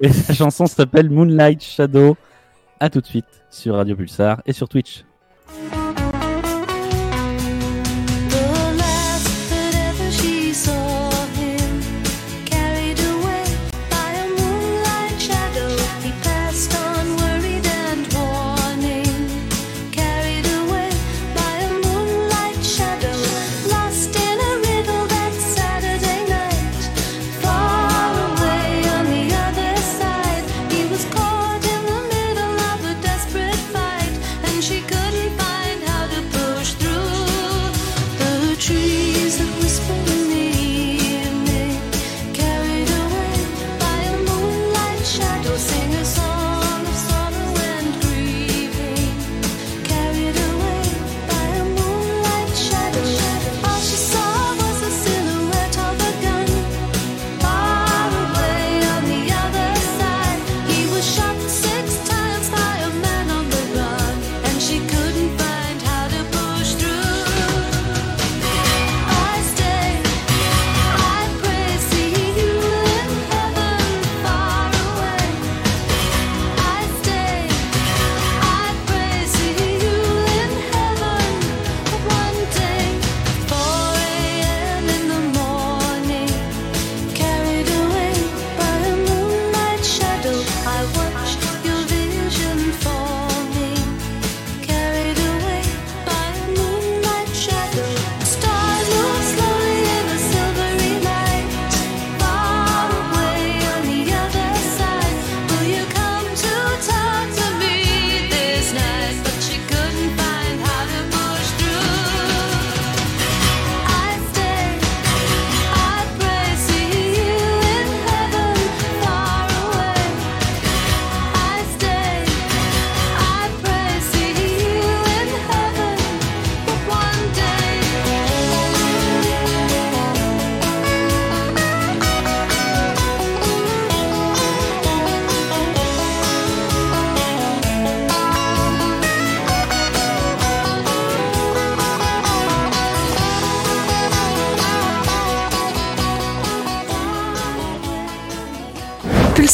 Et sa chanson s'appelle Moonlight Shadow. À tout de suite sur Radio Pulsar et sur Twitch. The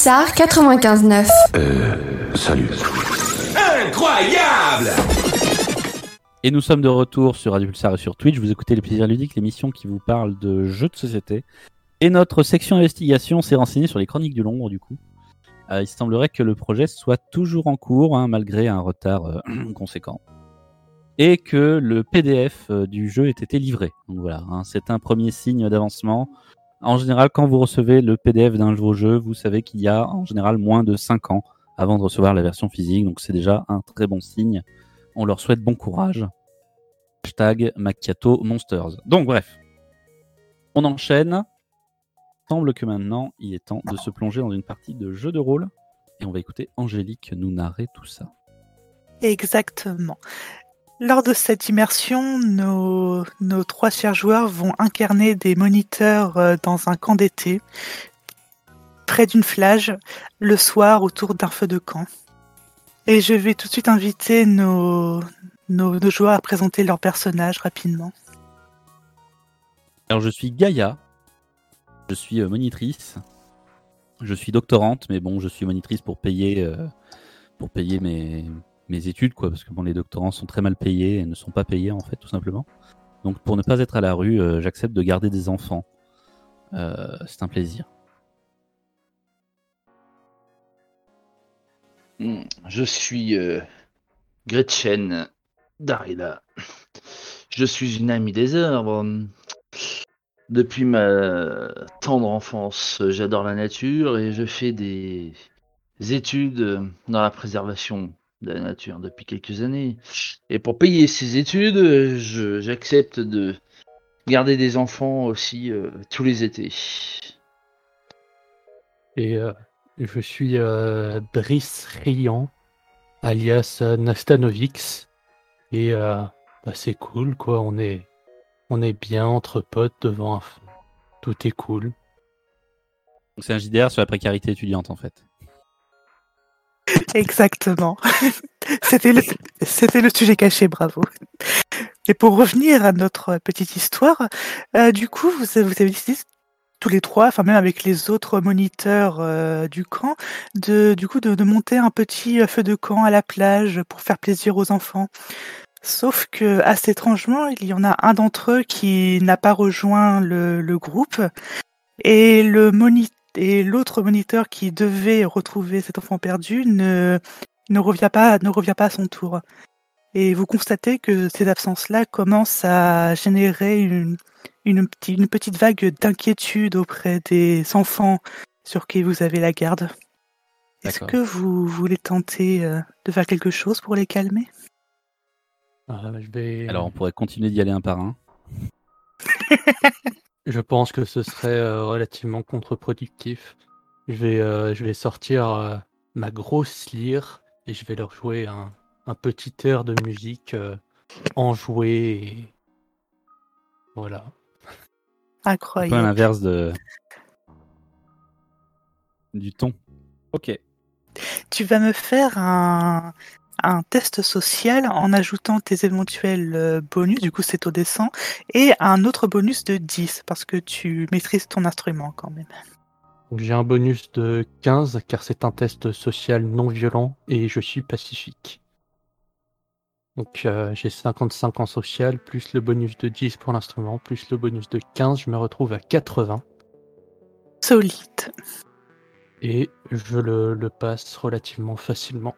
Pulsar 95.9. Euh, salut. Incroyable Et nous sommes de retour sur Radio Pulsar et sur Twitch. Vous écoutez Les Plaisirs Ludiques, l'émission qui vous parle de jeux de société. Et notre section investigation s'est renseignée sur les chroniques du Londres, du coup. Euh, il semblerait que le projet soit toujours en cours, hein, malgré un retard euh, conséquent. Et que le PDF euh, du jeu ait été livré. Donc voilà, hein, c'est un premier signe d'avancement. En général, quand vous recevez le PDF d'un nouveau jeu, vous savez qu'il y a en général moins de 5 ans avant de recevoir la version physique. Donc c'est déjà un très bon signe. On leur souhaite bon courage. Hashtag Macchiato Monsters. Donc bref, on enchaîne. Semble que maintenant, il est temps de se plonger dans une partie de jeu de rôle. Et on va écouter Angélique nous narrer tout ça. Exactement. Lors de cette immersion, nos, trois chers joueurs vont incarner des moniteurs euh, dans un camp d'été, près d'une plage, le soir autour d'un feu de camp. Et je vais tout de suite inviter nos joueurs à présenter leurs personnages rapidement. Alors je suis Gaïa. Je suis euh, monitrice. Je suis doctorante, mais bon, je suis monitrice pour payer, euh, pour payer mes, mes études, quoi, parce que bon, les doctorants sont très mal payés et ne sont pas payés en fait, tout simplement. Donc pour ne pas être à la rue, euh, j'accepte de garder des enfants. Euh, c'est un plaisir. Hmm, Je suis euh, Gretchen Darida. Je suis une amie des arbres. Depuis ma tendre enfance, j'adore la nature et je fais des études dans la préservation de la nature depuis quelques années. Et pour payer ces études, je- j'accepte de garder des enfants aussi euh, tous les étés. Et euh, je suis euh, Brice Rian, alias euh, Nastanovix. Et euh, bah, c'est cool, quoi. On est, on est bien entre potes devant un feu. Tout est cool. Donc c'est un JDR sur la précarité étudiante en fait. Exactement. C'était le, le sujet caché, bravo. Et pour revenir à notre petite histoire, euh, du coup, vous, avez- décidé tous les trois, enfin même avec les autres moniteurs euh, du camp, de du coup de, monter un petit feu de camp à la plage pour faire plaisir aux enfants. Sauf que assez étrangement, il y en a un d'entre eux qui n'a pas rejoint le, le groupe et le moni- et l'autre moniteur qui devait retrouver cet enfant perdu ne ne revient pas ne revient pas à son tour. Et vous constatez que ces absences-là commencent à générer une, une, petite, une petite vague d'inquiétude auprès des enfants sur qui vous avez la garde. Est-ce que vous voulez tenter euh, de faire quelque chose pour les calmer? Euh, je vais... Alors on pourrait continuer d'y aller un par un. Je pense que ce serait euh, relativement contre-productif. Je vais, euh, je vais sortir euh, ma grosse lyre et je vais leur jouer un, un petit air de musique euh, enjoué. Et... Voilà. Un peu Incroyable. l'inverse de du ton. Ok. Tu vas me faire un, un test social en ajoutant tes éventuels euh, bonus, du coup c'est au descend, et un autre bonus de 10, parce que tu maîtrises ton instrument quand même. J'ai un bonus de 15 car c'est un test social non violent et je suis pacifique. Donc euh, j'ai 55 en social, plus le bonus de 10 pour l'instrument, plus le bonus de 15, je me retrouve à 80. Solide. Et je le, le passe relativement facilement.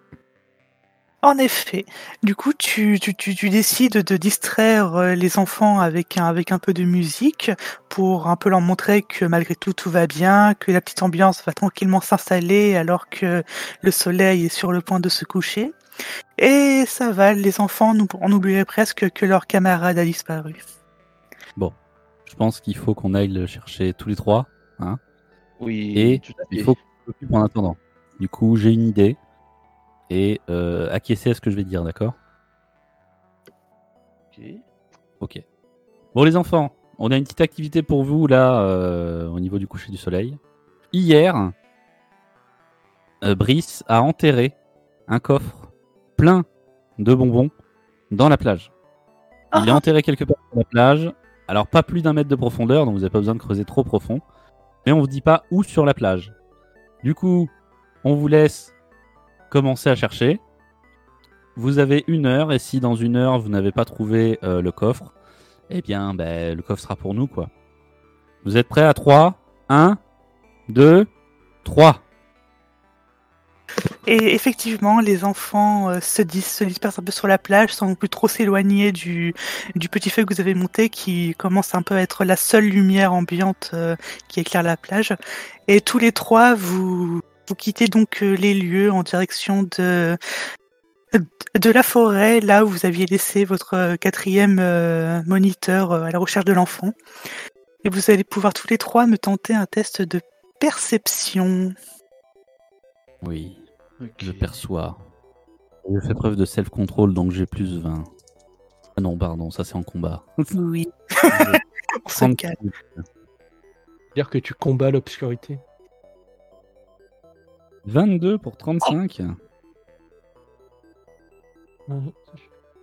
En effet. Du coup, tu, tu, tu, tu décides de distraire euh, les enfants avec un, avec un peu de musique pour un peu leur montrer que malgré tout, tout va bien, que la petite ambiance va tranquillement s'installer alors que le soleil est sur le point de se coucher. Et ça va, les enfants en oublieraient presque que leur camarade a disparu. Bon, je pense qu'il faut qu'on aille le chercher tous les trois. Hein Oui, Et tout à il faut qu'on s'occupe en attendant. Du coup, j'ai une idée. Et euh, acquiescer à ce que je vais dire, d'accord? Ok. Ok. Bon, les enfants, on a une petite activité pour vous là, euh, au niveau du coucher du soleil. Hier, euh, Brice a enterré un coffre plein de bonbons dans la plage. Il est enterré quelque part sur la plage. Alors, pas plus d'un mètre de profondeur, donc vous n'avez pas besoin de creuser trop profond. Mais on vous dit pas où sur la plage. Du coup, on vous laisse commencer à chercher. Vous avez une heure et si dans une heure vous n'avez pas trouvé euh, le coffre, eh bien ben, le coffre sera pour nous quoi. Vous êtes prêts à 3 1 2 3 Et effectivement, les enfants euh, se, se dispersent un peu sur la plage sans plus trop s'éloigner du, du petit feu que vous avez monté qui commence un peu à être la seule lumière ambiante euh, qui éclaire la plage. Et tous les trois, vous, vous quittez donc euh, les lieux en direction de, de la forêt, là où vous aviez laissé votre euh, quatrième euh, moniteur à la recherche de l'enfant. Et vous allez pouvoir tous les trois me tenter un test de perception. Oui, je perçois. Je fais preuve de self-control donc j'ai plus 20. Ah non, pardon, ça c'est en combat. Oui. On se 30. calme. Dire que tu combats l'obscurité. 22 pour 35. Ouais,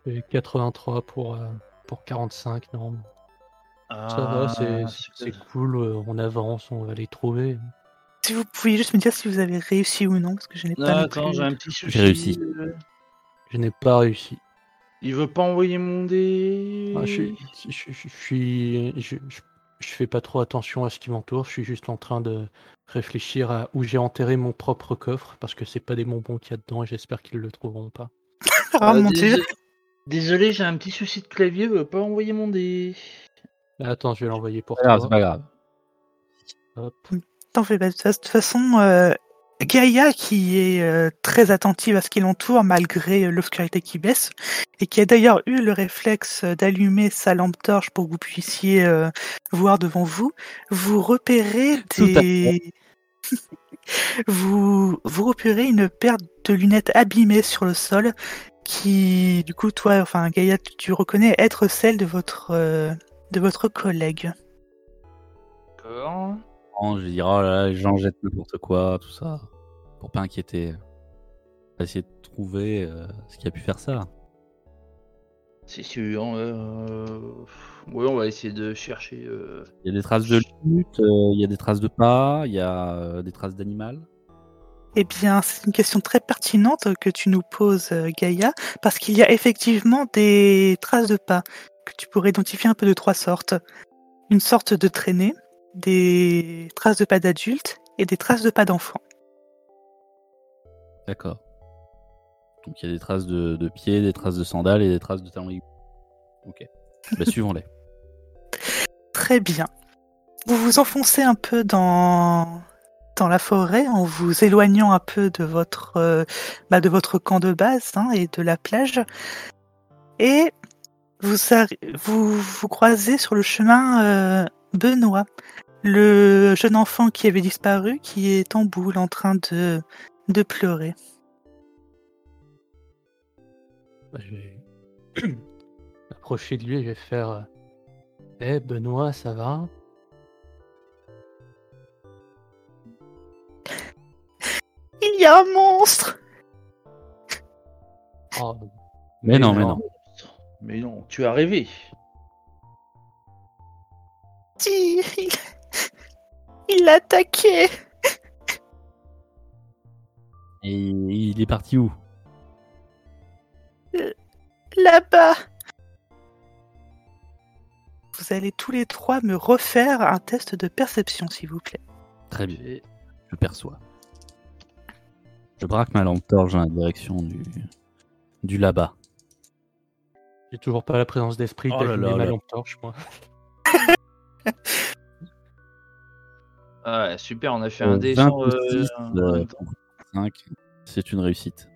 Et 83 pour, euh, pour 45, non. Ça va, c'est- Ah, c'est cool, euh, on avance, on va les trouver. Si vous pouviez juste me dire si vous avez réussi ou non, parce que je n'ai Ah, pas attends, plus- j'ai un petit souci. J'ai réussi. euh, Je n'ai pas réussi. Il veut pas envoyer mon dé. Ah, je, suis- je, je- je suis, je, je- je fais pas trop attention à ce qui m'entoure. Je suis juste en train de réfléchir à où j'ai enterré mon propre coffre parce que c'est pas des bonbons qu'il y a dedans et j'espère qu'ils le trouveront pas. Oh Ah, mon dés- dieu. Désolé, j'ai un petit souci de clavier, il veut pas envoyer mon dé. Ah, Attends, je vais l'envoyer pour toi. c'est pas grave. Hop. T'en fais pas. De toute façon, euh, Gaïa, qui est euh, très attentive à ce qui l'entoure malgré euh, l'obscurité qui baisse, et qui a d'ailleurs eu le réflexe euh, d'allumer sa lampe torche pour que vous puissiez euh, voir devant vous, vous repérez des... vous, vous repérez une paire de lunettes abîmées sur le sol qui, du coup, toi, enfin, Gaïa, tu, tu reconnais être celle de votre, euh, de votre collègue. D'accord. Je vais dire, oh là là, les gens jettent n'importe quoi, tout ça. Pour pas inquiéter. On va essayer de trouver euh, ce qui a pu faire ça. C'est sûr. Euh... Oui, on va essayer de chercher. euh, Il y a des traces de lutte, euh, il y a des traces de pas, il y a euh, des traces d'animal. Eh bien, c'est une question très pertinente que tu nous poses, Gaïa, parce qu'il y a effectivement des traces de pas que tu pourrais identifier un peu de trois sortes. Une sorte de traînée, des traces de pas d'adultes et des traces de pas d'enfants. D'accord. Donc il y a des traces de, de pieds, des traces de sandales et des traces de talons aiguilles. Ok. Bah, suivons-les. Très bien. Vous vous enfoncez un peu dans dans la forêt en vous éloignant un peu de votre euh, bah, de votre camp de base hein, et de la plage et vous vous, vous croisez sur le chemin euh, Benoît, le jeune enfant qui avait disparu, qui est en boule en train de de pleurer. Bah, je vais m'approcher de lui et je vais faire euh, Eh Benoît, ça va? Il y a un monstre. Oh, Mais non, mais non. Mais non, tu as rêvé. Il, il, l'a attaqué. Et il est parti où? Là-bas. Vous allez tous les trois me refaire un test de perception, s'il vous plaît. Très bien. Je perçois. Je braque ma lampe torche dans la direction du, du là-bas. J'ai toujours pas la présence d'esprit Oh là là ma là. lampe torche, moi. Ah, ouais, super, on a fait Euh, un dé 20 sans, plus euh, 6, en euh, même temps. pour 5. C'est une réussite.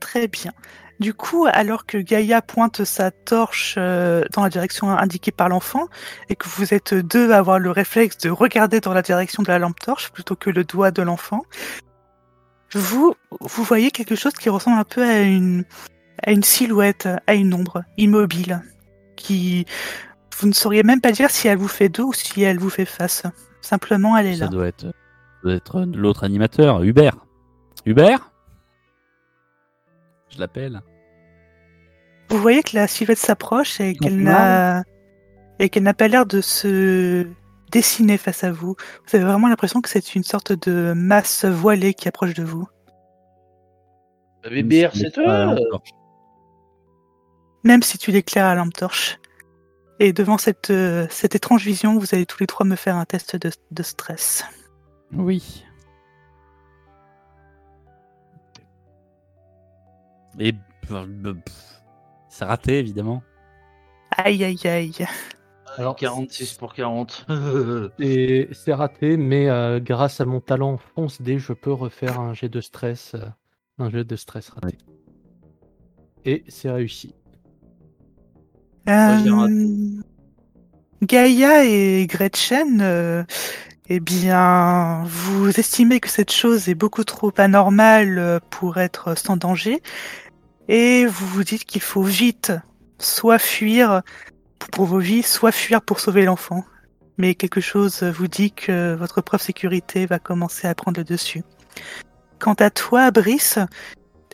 Très bien. Du coup, alors que Gaïa pointe sa torche euh, dans la direction indiquée par l'enfant, et que vous êtes deux à avoir le réflexe de regarder dans la direction de la lampe torche plutôt que le doigt de l'enfant, vous, vous voyez quelque chose qui ressemble un peu à une, à une silhouette, à une ombre immobile, qui vous ne sauriez même pas dire si elle vous fait dos ou si elle vous fait face. Simplement, elle est Ça là. doit être, ça doit être l'autre animateur, Hubert. Hubert? Je l'appelle. Vous voyez que la silhouette s'approche et qu'elle n'a et qu'elle n'a pas l'air de se dessiner face à vous. Vous avez vraiment l'impression que c'est une sorte de masse voilée qui approche de vous. BBR, c'est toi Même si tu l'éclaires à la lampe torche. Et devant cette, euh, cette étrange vision, vous allez tous les trois me faire un test de, de stress. Oui. Et c'est raté évidemment. Aïe aïe aïe. Alors, 46 pour 40. Et c'est raté, mais euh, grâce à mon talent fonce dé, je peux refaire un jet de stress. euh, un jet de stress raté. Et c'est réussi. Euh, Gaïa et Gretchen, euh, eh bien, vous estimez que cette chose est beaucoup trop anormale euh, pour être sans danger, et vous vous dites qu'il faut vite soit fuir pour vos vies, soit fuir pour sauver l'enfant. Mais quelque chose vous dit que votre propre sécurité va commencer à prendre le dessus. Quant à toi, Brice,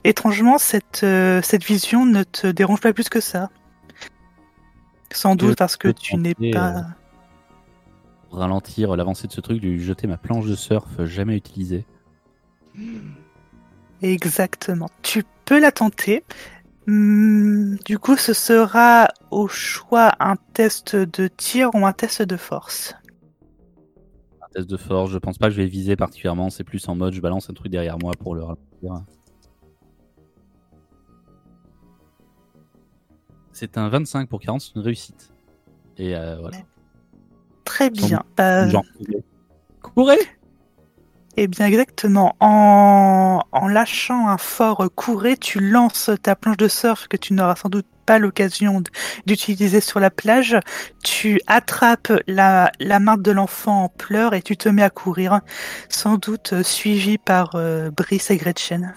étrangement, cette, cette vision ne te dérange pas plus que ça. Sans doute parce que tu n'es pas... euh, Pour ralentir l'avancée de ce truc, de lui jeter ma planche de surf jamais utilisée. Exactement. Tu peux la tenter. Hmm, du coup, ce sera au choix un test de tir ou un test de force. Un test de force, je pense pas que je vais viser particulièrement, c'est plus en mode je balance un truc derrière moi pour le ralentir. C'est un 25 pour 40, c'est une réussite. Et euh, voilà. Très bien. Genre, courez Eh bien, exactement. En, en lâchant un fort couré, tu lances ta planche de surf que tu n'auras sans doute pas l'occasion d'utiliser sur la plage. Tu attrapes la, la main de l'enfant en pleurs et tu te mets à courir, sans doute euh, suivi par euh, Brice et Gretchen.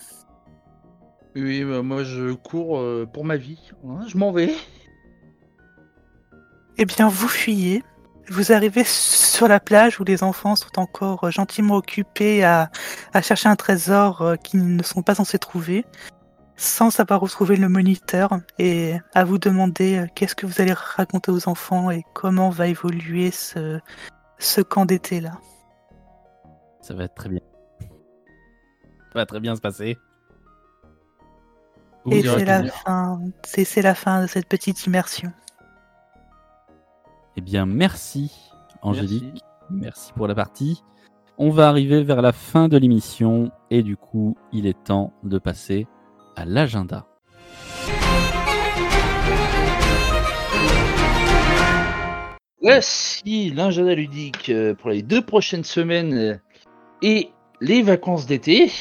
Oui, bah, moi je cours euh, pour ma vie. Hein, je m'en vais. Eh bien, vous fuyez. Vous arrivez sur la plage où les enfants sont encore euh, gentiment occupés à, à chercher un trésor euh, qu'ils ne sont pas censés trouver, sans savoir retrouver le moniteur, et à vous demander qu'est-ce que vous allez raconter aux enfants et comment va évoluer ce, ce camp d'été là. Ça va être très bien. Ça va très bien se passer. Et c'est la fin, c'est c'est la fin de cette petite immersion. Eh bien, merci Angélique. Merci. pour la partie. On va arriver vers la fin de l'émission et du coup, il est temps de passer à l'agenda. Voici l'agenda ludique euh, pour les deux prochaines semaines euh, et les vacances d'été.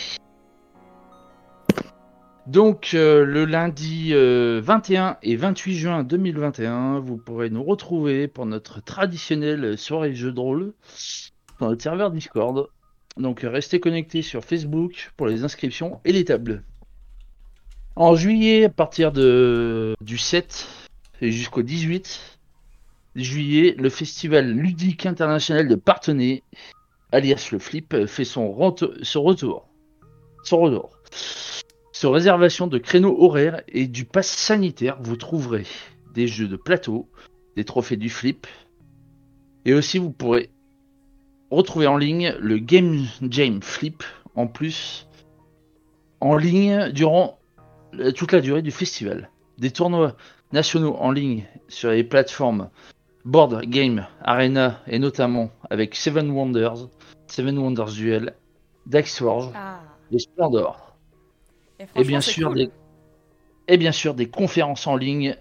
Donc euh, le lundi euh, 21 et 28 juin 2021, vous pourrez nous retrouver pour notre traditionnelle soirée jeu de rôle dans le serveur Discord. Donc euh, restez connectés sur Facebook pour les inscriptions et les tables. En juillet, à partir de, du 7 et jusqu'au 18 juillet, le festival ludique international de Partenay, alias le Flip, fait son retour. Son retour. Sur réservation de créneaux horaires et du pass sanitaire, vous trouverez des jeux de plateau, des trophées du Flip, et aussi vous pourrez retrouver en ligne le Game Jam Flip, en plus, en ligne durant toute la durée du festival. Des tournois nationaux en ligne sur les plateformes Board Game Arena et notamment avec Seven Wonders, Seven Wonders Duel, Daxforge Ah. et Splendor. Et, bien sûr cool. des et bien sûr des conférences en ligne.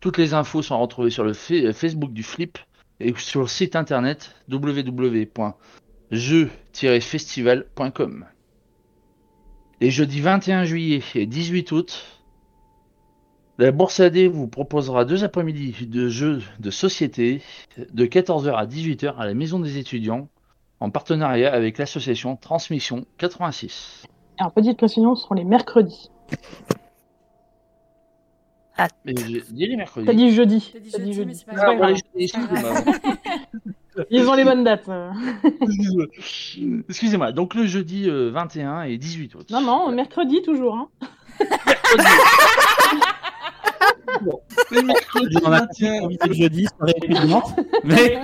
Toutes les infos sont retrouvées sur le fa- Facebook du Flip et sur le site internet www.jeux-festival.com. Les jeudis 21 juillet et 18 août, la Bourse AD vous proposera deux après-midi de jeux de société de 14h à 18h à la Maison des étudiants en partenariat avec l'association Transmission 86. Alors, petite précision, ce seront les mercredis. Ah, Mais j'ai dit les mercredis. T'as dit jeudi. T'as dit T'as dit jeudi, jeudi. mais c'est pas Ah, bon, grave. Ils ont les bonnes dates. euh. Excusez-moi, donc le jeudi euh, 21 et 18 août. Non, non, mercredi toujours. Hein. Bon, le mercredi On a 21 invité le jeudi, étudiante, mais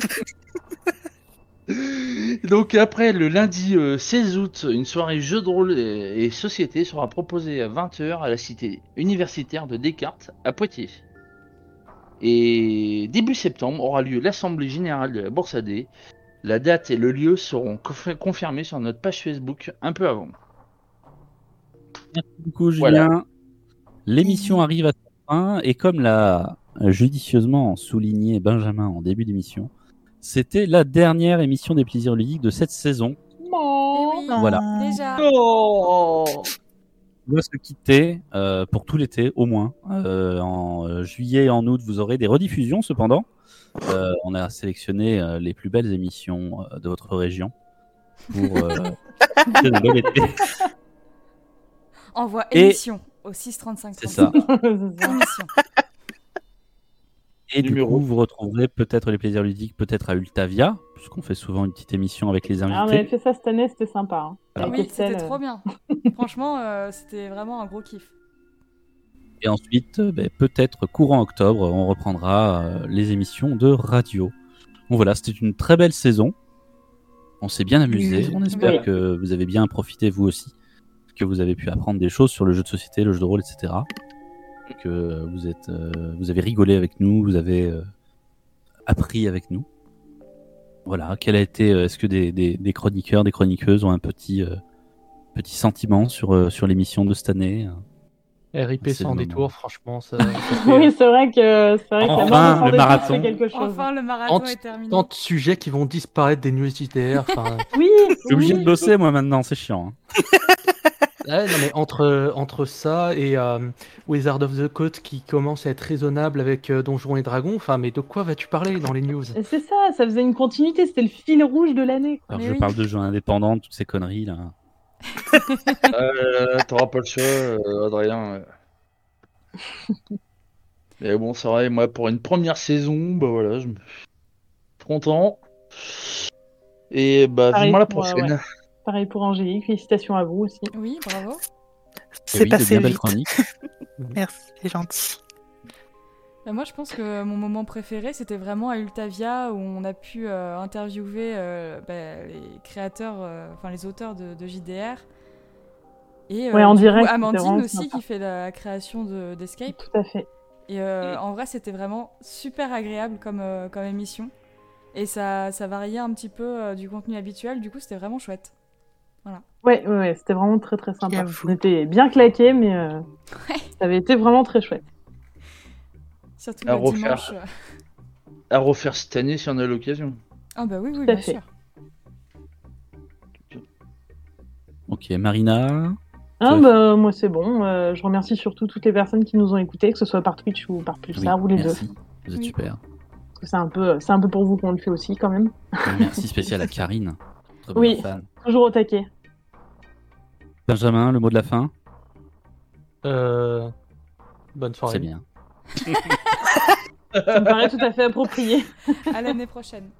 Donc après, le lundi euh, 16 août, une soirée jeux de rôle et, société sera proposée à 20h à la cité universitaire de Descartes à Poitiers. Et début septembre aura lieu l'assemblée générale de la Bourse AD. La date et le lieu seront conf- confirmés sur notre page Facebook un peu avant. Merci beaucoup, Julien. Voilà. L'émission arrive à sa fin et comme l'a judicieusement souligné Benjamin en début d'émission, c'était la dernière émission des plaisirs ludiques de cette saison. Voilà. Déjà. Oh On doit se quitter euh, pour tout l'été, au moins. Euh, en euh, juillet et en août, vous aurez des rediffusions cependant. Euh, on a sélectionné euh, les plus belles émissions euh, de votre région pour euh, été. Envoie Et- émission au 635 C'est ça. Émission. Et du coup, vous retrouverez peut-être les plaisirs ludiques, peut-être à Ultavia, puisqu'on fait souvent une petite émission avec les Ah, on invités. avait fait ça cette année, c'était sympa. hein. Oui, c'était euh, trop bien. Franchement, euh, c'était vraiment un gros kiff. Et ensuite, euh, ben, peut-être courant octobre, on reprendra euh, les émissions de radio. Bon voilà, c'était une très belle saison. On s'est bien amusé. On espère Oui. que vous avez bien profité vous aussi, que vous avez pu apprendre des choses sur le jeu de société, le jeu de rôle, etc. Que vous êtes, euh, vous avez rigolé avec nous, vous avez euh, appris avec nous. Voilà, quel a été, euh, est-ce que des, des- des chroniqueurs, des chroniqueuses ont un petit, euh, petit sentiment sur, euh, sur l'émission de cette année RIP sans détour, franchement, ça. ça fait, Oui, c'est vrai que c'est vrai que la Enfin, mort le marathon. c'est quelque chose. Enfin, le marathon est terminé. tant de sujets qui vont disparaître des news enfin, Oui, Je suis obligé oui. de bosser moi maintenant, c'est chiant. hein. Ouais, non, mais entre, entre ça et euh, Wizard of the Coast qui commence à être raisonnable avec euh, Donjons et Dragons, enfin, mais de quoi vas-tu parler dans les news? Et C'est ça, ça faisait une continuité, c'était le fil rouge de l'année. quoi. Alors Mais je oui. parle de jeux indépendants, toutes ces conneries là. Euh, T'auras pas le choix, euh, Adrien. Mais bon, c'est vrai, moi, pour une première saison, bah voilà, je me suis content. Et bah, vivement la euh, prochaine. ouais. Pareil pour Angélique, félicitations à vous aussi. Oui, bravo. Et C'est oui, de passé vite. Merci, c'est gentil. Bah, moi, je pense que mon moment préféré, c'était vraiment à Ultavia, où on a pu euh, interviewer euh, bah, les créateurs, euh, enfin les auteurs de, de JDR. Et euh, Ouais, en coup, direct, Amandine aussi, sympa. qui fait la création de- d'Escape. Tout à fait. Et euh, en vrai, c'était vraiment super agréable comme, euh, comme émission. Et ça, ça variait un petit peu euh, du contenu habituel, du coup, c'était vraiment chouette. Ouais, ouais, ouais, c'était vraiment très très sympa. On était bien claqués, mais euh, Ouais. ça avait été vraiment très chouette. Surtout À le refaire. dimanche. euh. À refaire cette année si on a l'occasion. Ah bah oui, oui, à bien fait. sûr. Ok, Marina. Ah, bah, moi c'est bon. Euh, je remercie surtout toutes les personnes qui nous ont écoutés, que ce soit par Twitch ou par Pulsar ou les deux. merci. Vous êtes Oui. super. Parce que c'est un peu, c'est un peu pour vous qu'on le fait aussi quand même. Merci spécial à Karine. notre Oui. fan. Toujours au taquet. Benjamin, le mot de la fin. Euh, Bonne soirée. C'est bien. Ça me paraît tout à fait approprié. À l'année prochaine.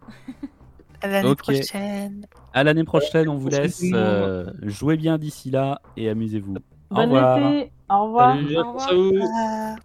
À l'année prochaine. À l'année prochaine, on vous laisse. Euh, jouez bien d'ici là et amusez-vous. Au Bonne revoir. été. Au revoir. Salut, Au revoir.